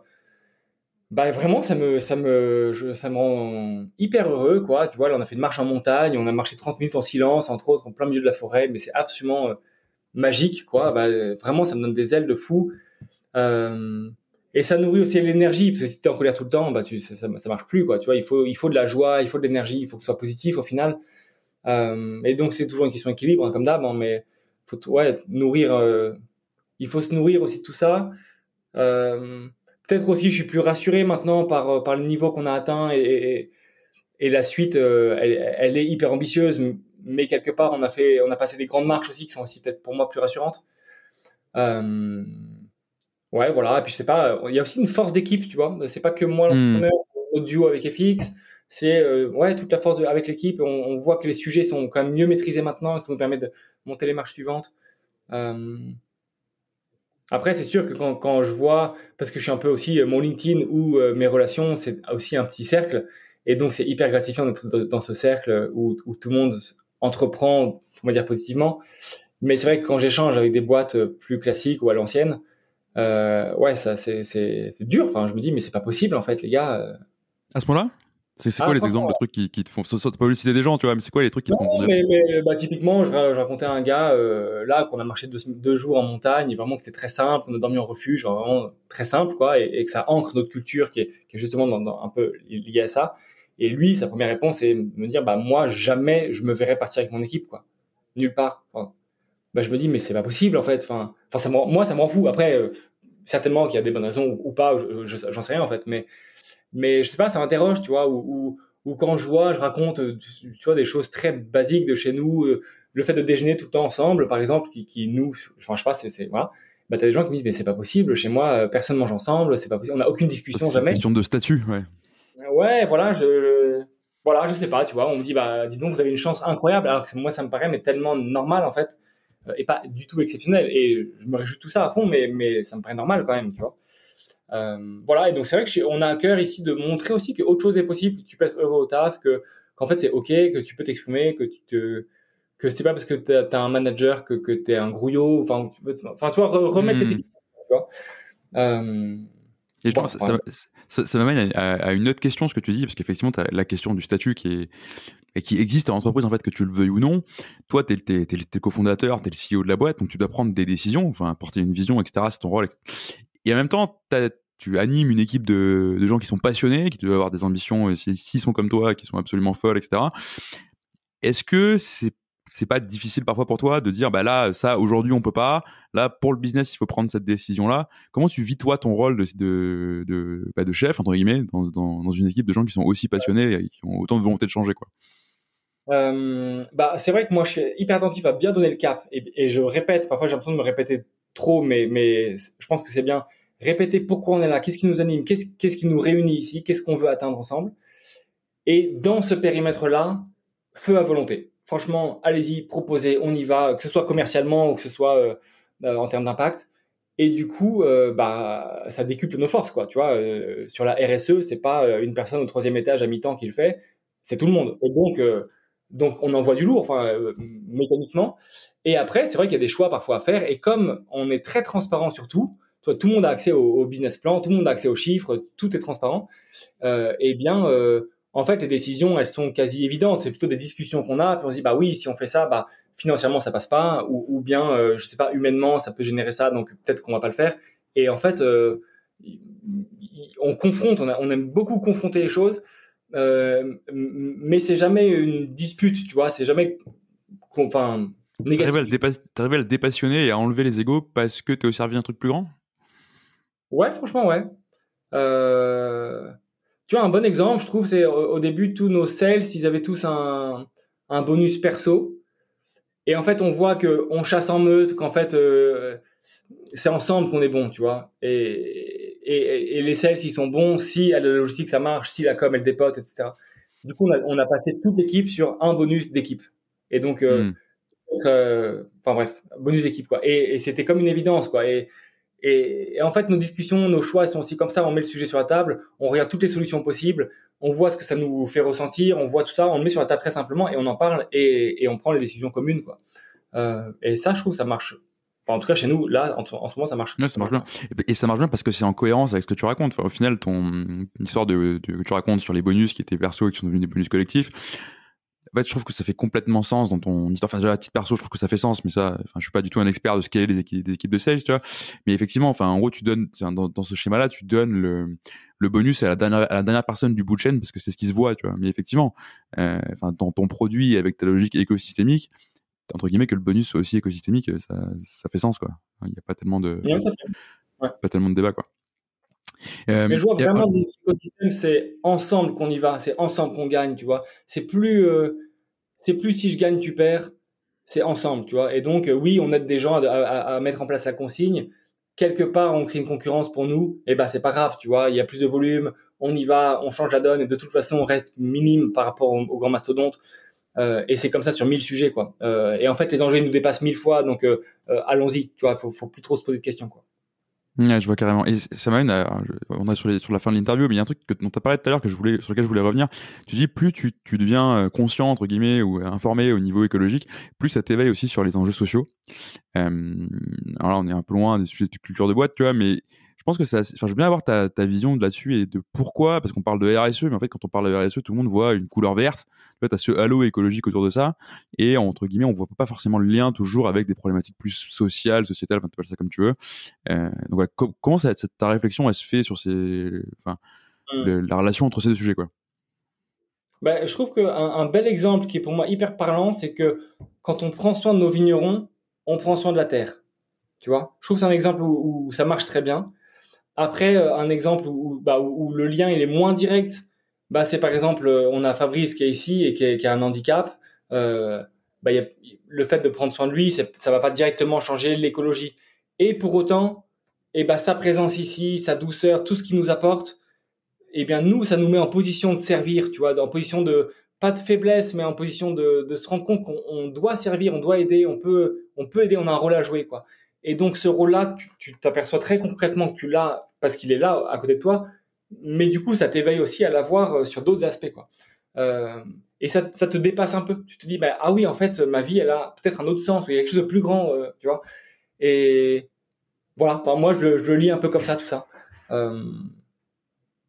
Bah vraiment, ça me, ça me, ça me rend hyper heureux, quoi. Tu vois, là, on a fait une marche en montagne, on a marché 30 minutes en silence, entre autres, en plein milieu de la forêt, mais c'est absolument euh, magique, quoi. Bah, vraiment, ça me donne des ailes de fou. Euh, et ça nourrit aussi l'énergie, parce que si tu es en colère tout le temps, bah, tu, ça, ça, marche plus, quoi. Tu vois, il faut, il faut de la joie, il faut de l'énergie, il faut que ce soit positif au final. Euh, et donc, c'est toujours une question d'équilibre, hein, comme d'hab, hein, mais faut, ouais, nourrir, euh, il faut se nourrir aussi de tout ça. Euh, peut-être aussi, je suis plus rassuré maintenant par, par le niveau qu'on a atteint et, et, la suite, elle, elle, est hyper ambitieuse, mais quelque part, on a fait, on a passé des grandes marches aussi qui sont aussi peut-être pour moi plus rassurantes. Euh, Ouais, voilà. Et puis, je sais pas, il y a aussi une force d'équipe, tu vois. C'est pas que moi, hmm. l'entrepreneur, c'est notre duo avec FX. C'est, euh, ouais, toute la force avec l'équipe. On, voit que les sujets sont quand même mieux maîtrisés maintenant et ça nous permet de monter les marches suivantes. Euh, après, c'est sûr que quand, quand, je vois, parce que je suis un peu aussi, euh, mon LinkedIn ou mes relations, c'est aussi un petit cercle. Et donc, c'est hyper gratifiant d'être dans ce cercle où, où, tout le monde entreprend, on va dire positivement. Mais c'est vrai que quand j'échange avec des boîtes plus classiques ou à l'ancienne, euh, ouais, ça c'est dur. Enfin, je me dis, mais c'est pas possible en fait, les gars. Euh. À ce moment-là? C'est quoi ah, les exemples de trucs qui, qui te font ça, pas citer des gens, tu vois, mais c'est quoi les trucs qui te font mais, mais bah, typiquement, je, je, racontais à un gars euh, là qu'on a marché deux, deux, jours en montagne, et vraiment que c'était très simple, on a dormi en refuge, vraiment très simple, quoi, et, et que ça ancre notre culture qui est, qui est justement dans, dans, un peu liée à ça. Et lui, sa première réponse, c'est me dire, bah moi jamais je me verrais partir avec mon équipe, quoi, nulle part. Enfin, bah, je me dis mais c'est pas possible en fait. Enfin, enfin ça moi ça m'en fout. Après, euh, certainement qu'il y a des bonnes raisons ou, pas, j'en sais rien en fait. Mais mais je sais pas, ça m'interroge, tu vois. Ou, ou, quand je vois, je raconte, euh, tu vois, des choses très basiques de chez nous. Euh, le fait de déjeuner tout le temps ensemble, par exemple, qui, qui nous, enfin je sais pas, c'est voilà. Bah, t'as des gens qui me disent mais c'est pas possible chez moi personne mange ensemble c'est pas possible on n'a aucune discussion jamais question de statut ouais ouais voilà je voilà je sais pas tu vois on me dit bah dis donc vous avez une chance incroyable alors que moi ça me paraît mais tellement normal en fait euh, et pas du tout exceptionnel. Et je me réjouis de tout ça à fond, mais, mais ça me paraît normal quand même, tu vois. Euh, voilà, et donc c'est vrai que on a à cœur ici de montrer aussi qu'autre chose est possible, que tu peux être heureux au taf, que qu'en fait c'est ok, que tu peux t'exprimer, que tu te que c'est pas parce que tu as, un manager que, que tu es un grouillot, enfin tu, enfin, tu vois, remettre les tu vois. Euh, et je pense, ça, ça, m'amène à, une autre question, ce que tu dis, parce qu'effectivement, tu as la question du statut qui est, et qui existe en entreprise, en fait, que tu le veuilles ou non. Toi, tu es, es, es, cofondateur, tu es le CEO de la boîte, donc tu dois prendre des décisions, enfin, porter une vision, etc. C'est ton rôle. Et en même temps, tu animes une équipe de, gens qui sont passionnés, qui doivent avoir des ambitions, s'ils sont comme toi, qui sont absolument folles, etc. Est-ce que c'est c'est pas difficile parfois pour toi de dire bah là ça aujourd'hui on peut pas. Là pour le business il faut prendre cette décision là comment tu vis toi ton rôle de bah, chef entre guillemets dans, une équipe de gens qui sont aussi passionnés et qui ont autant de volonté de changer quoi? Euh, bah c'est vrai que moi je suis hyper attentif à bien donner le cap. Et, et je répète parfois j'ai l'impression de me répéter trop mais mais je pense que c'est bien répéter pourquoi on est là qu'est-ce qui nous anime qu'est-ce qu'est-ce qui nous réunit ici qu'est-ce qu'on veut atteindre ensemble et dans ce périmètre là feu à volonté franchement, allez-y, proposez, on y va, que ce soit commercialement ou que ce soit euh, euh, en termes d'impact. Et du coup, euh, bah, ça décuple nos forces, quoi. Tu vois, sur la RSE, c'est pas une personne au troisième étage à mi-temps qui le fait, c'est tout le monde. Et donc, donc on envoie du lourd, enfin, mécaniquement. Et après, c'est vrai qu'il y a des choix parfois à faire. Et comme on est très transparent sur tout, tout le monde a accès au, business plan, tout le monde a accès aux chiffres, tout est transparent. eh bien, en fait, les décisions, elles sont quasi évidentes. C'est plutôt des discussions qu'on a, on se dit, bah oui, si on fait ça, bah financièrement, ça passe pas, ou, bien, euh, je sais pas, humainement, ça peut générer ça, donc peut-être qu'on va pas le faire. Et en fait, euh, on confronte, on, aime beaucoup confronter les choses, euh, mais c'est jamais une dispute, tu vois, c'est jamais, enfin. T'arrives à, le dépassionner et à enlever les égaux parce que tu es au service d'un truc plus grand? Ouais, franchement, ouais. Euh tu vois, un bon exemple, je trouve, c'est au, début, tous nos sales, ils avaient tous un, un bonus perso. Et en fait, on voit que on chasse en meute, qu'en fait, euh, c'est ensemble qu'on est bon, tu vois. Et, et, et, les sales, ils sont bons si à la logistique ça marche, si la com elle dépote, etc. Du coup, on a, on a passé toute l'équipe sur un bonus d'équipe. Et donc, euh, hmm. Euh, enfin bref, bonus d'équipe quoi. Et, c'était comme une évidence quoi. Et, en fait, nos discussions, nos choix sont aussi comme ça. On met le sujet sur la table, on regarde toutes les solutions possibles, on voit ce que ça nous fait ressentir, on voit tout ça, on le met sur la table très simplement et on en parle et, on prend les décisions communes. Quoi. Euh, et ça, je trouve, ça marche en tout cas, chez nous, là, en, ce moment, ça marche. Ça marche bien. Et, ça marche bien parce que c'est en cohérence avec ce que tu racontes. au final, ton histoire de, que tu racontes sur les bonus qui étaient perso et qui sont devenus des bonus collectifs, en fait, je trouve que ça fait complètement sens dans ton histoire. Enfin, déjà, à titre perso, je trouve que ça fait sens, mais ça, enfin, je suis pas du tout un expert de ce qu'est les équipes, des équipes de sales, tu vois. Mais effectivement, enfin, en gros, tu donnes, dans, dans ce schéma-là, tu donnes le, le bonus à la dernière, à la dernière personne du bout de chaîne parce que c'est ce qui se voit, tu vois. Mais effectivement, euh, enfin, dans ton produit avec ta logique écosystémique, entre guillemets que le bonus soit aussi écosystémique, ça, ça fait sens quoi. Il n'y a pas tellement de pas tellement de débat quoi. Euh, mais je vois vraiment que l'écosystème, c'est ensemble qu'on y va, c'est ensemble qu'on gagne, tu vois. C'est plus, euh, c'est plus si je gagne, tu perds, c'est ensemble, tu vois. Et donc, euh, oui, on aide des gens à, à, mettre en place la consigne. Quelque part, on crée une concurrence pour nous, et ben c'est pas grave, tu vois. Il y a plus de volume, on y va, on change la donne, et de toute façon, on reste minime par rapport aux au grands mastodontes. Euh, et c'est comme ça sur mille sujets, quoi. Euh, et en fait, les enjeux nous dépassent mille fois, donc euh, allons-y. Tu vois, faut, faut plus trop se poser de questions, quoi. Je vois carrément. Et ça m'amène à, on est sur, la fin de l'interview, mais il y a un truc dont tu as parlé tout à l'heure que je voulais, sur lequel je voulais revenir. Tu dis, plus tu, tu deviens conscient, entre guillemets, ou informé au niveau écologique, plus ça t'éveille aussi sur les enjeux sociaux. Euh, alors là, on est un peu loin des sujets de culture de boîte, tu vois, mais je pense que ça, enfin, je veux bien avoir ta, ta vision là-dessus et de pourquoi, parce qu'on parle de RSE, mais en fait, quand on parle de RSE, tout le monde voit une couleur verte. Tu as ce halo écologique autour de ça, et entre guillemets, on voit pas forcément le lien toujours avec des problématiques plus sociales, sociétales, enfin, tu appelles ça comme tu veux. Euh, donc voilà, comment ça, ta réflexion, elle se fait sur ces, enfin, mmh. la relation entre ces deux sujets, quoi? Bah, je trouve qu'un un bel exemple qui est pour moi hyper parlant, c'est que quand on prend soin de nos vignerons, on prend soin de la terre. Tu vois? Je trouve que c'est un exemple où, où, ça marche très bien. Après, euh, un exemple bah, où, où, le lien il est moins direct, bah, c'est par exemple, euh, on a Fabrice qui est ici et qui, a un handicap. Euh, bah, le fait de prendre soin de lui, ça va pas directement changer l'écologie. Et pour autant, et eh bah, sa présence ici, sa douceur, tout ce qu'il nous apporte, eh bien nous, ça nous met en position de servir, tu vois, en position de pas de faiblesse, mais en position de, de se rendre compte qu'on doit servir, on doit aider, on peut, on peut aider, on a un rôle à jouer, quoi. Et donc ce rôle-là, tu t'aperçois très concrètement que tu l'as parce qu'il est là à côté de toi, mais du coup ça t'éveille aussi à l'avoir euh, sur d'autres aspects. Quoi. Euh, et ça, ça, te dépasse un peu. Tu te dis, bah, ah oui, en fait, ma vie, elle a peut-être un autre sens, il y a quelque chose de plus grand, euh, tu vois. Et voilà, enfin, moi, je, je, le lis un peu comme ça, tout ça. Euh,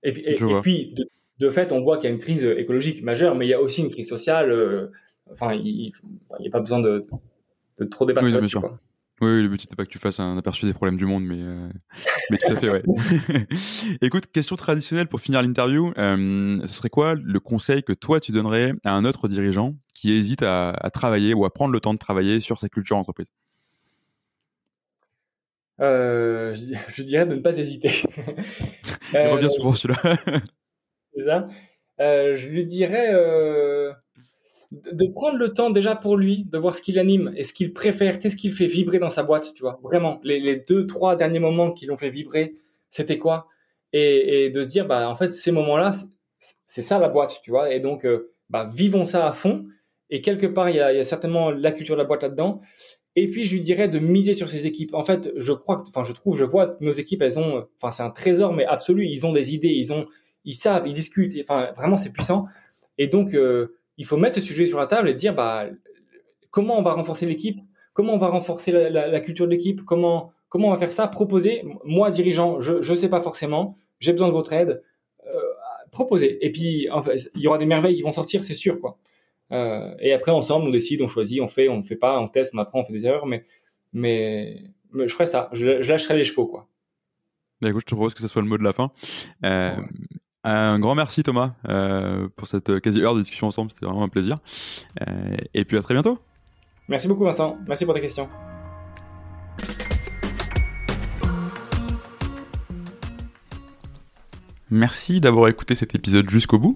et, puis, et, puis de, de, fait, on voit qu'il y a une crise écologique majeure, mais il y a aussi une crise sociale. Enfin, il n'y a pas besoin de, de trop débattre oui, Quoi. Oui, le but c'était pas que tu fasses un aperçu des problèmes du monde, mais, euh, mais tout à fait, ouais. [laughs] Écoute, question traditionnelle pour finir l'interview. Euh, ce serait quoi le conseil que toi tu donnerais à un autre dirigeant qui hésite à, à travailler ou à prendre le temps de travailler sur sa culture entreprise euh, je, je, dirais de ne pas hésiter. Il revient souvent celui-là. C'est ça. je lui dirais de prendre le temps déjà pour lui, de voir ce qu'il anime et ce qu'il préfère, qu'est-ce qu'il fait vibrer dans sa boîte, tu vois. Vraiment, les, deux, trois derniers moments qui l'ont fait vibrer, c'était quoi? Et, de se dire, bah, en fait, ces moments-là, c'est ça la boîte, tu vois. Et donc, euh, bah, vivons ça à fond. Et quelque part, il y a, certainement la culture de la boîte là-dedans. Et puis, je lui dirais de miser sur ses équipes. En fait, je crois que, enfin, je trouve, je vois nos équipes, elles ont, enfin, c'est un trésor, mais absolu. Ils ont des idées, ils ont, ils savent, ils discutent. Enfin, vraiment, c'est puissant. Et donc, euh, il faut mettre ce sujet sur la table et dire bah, comment on va renforcer l'équipe, comment on va renforcer la, culture de l'équipe, comment, comment on va faire ça, proposer. Moi, dirigeant, je ne sais pas forcément, j'ai besoin de votre aide. Euh, proposer. Et puis, en fait, il y aura des merveilles qui vont sortir, c'est sûr. quoi. Euh, et après, ensemble, on décide, on choisit, on fait, on ne fait pas, on teste, on apprend, on fait des erreurs, mais, mais, je ferai ça, je, lâcherai les chevaux. quoi. Bah, écoute, je te propose que ce soit le mot de la fin. Euh, un grand merci Thomas euh, pour cette quasi heure de discussion ensemble, c'était vraiment un plaisir. Euh, et puis à très bientôt. Merci beaucoup Vincent, merci pour ta question. Merci d'avoir écouté cet épisode jusqu'au bout.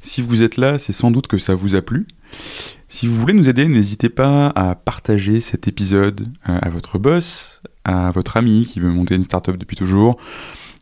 Si vous êtes là, c'est sans doute que ça vous a plu. Si vous voulez nous aider, n'hésitez pas à partager cet épisode euh, à votre boss, à votre ami qui veut monter une startup depuis toujours,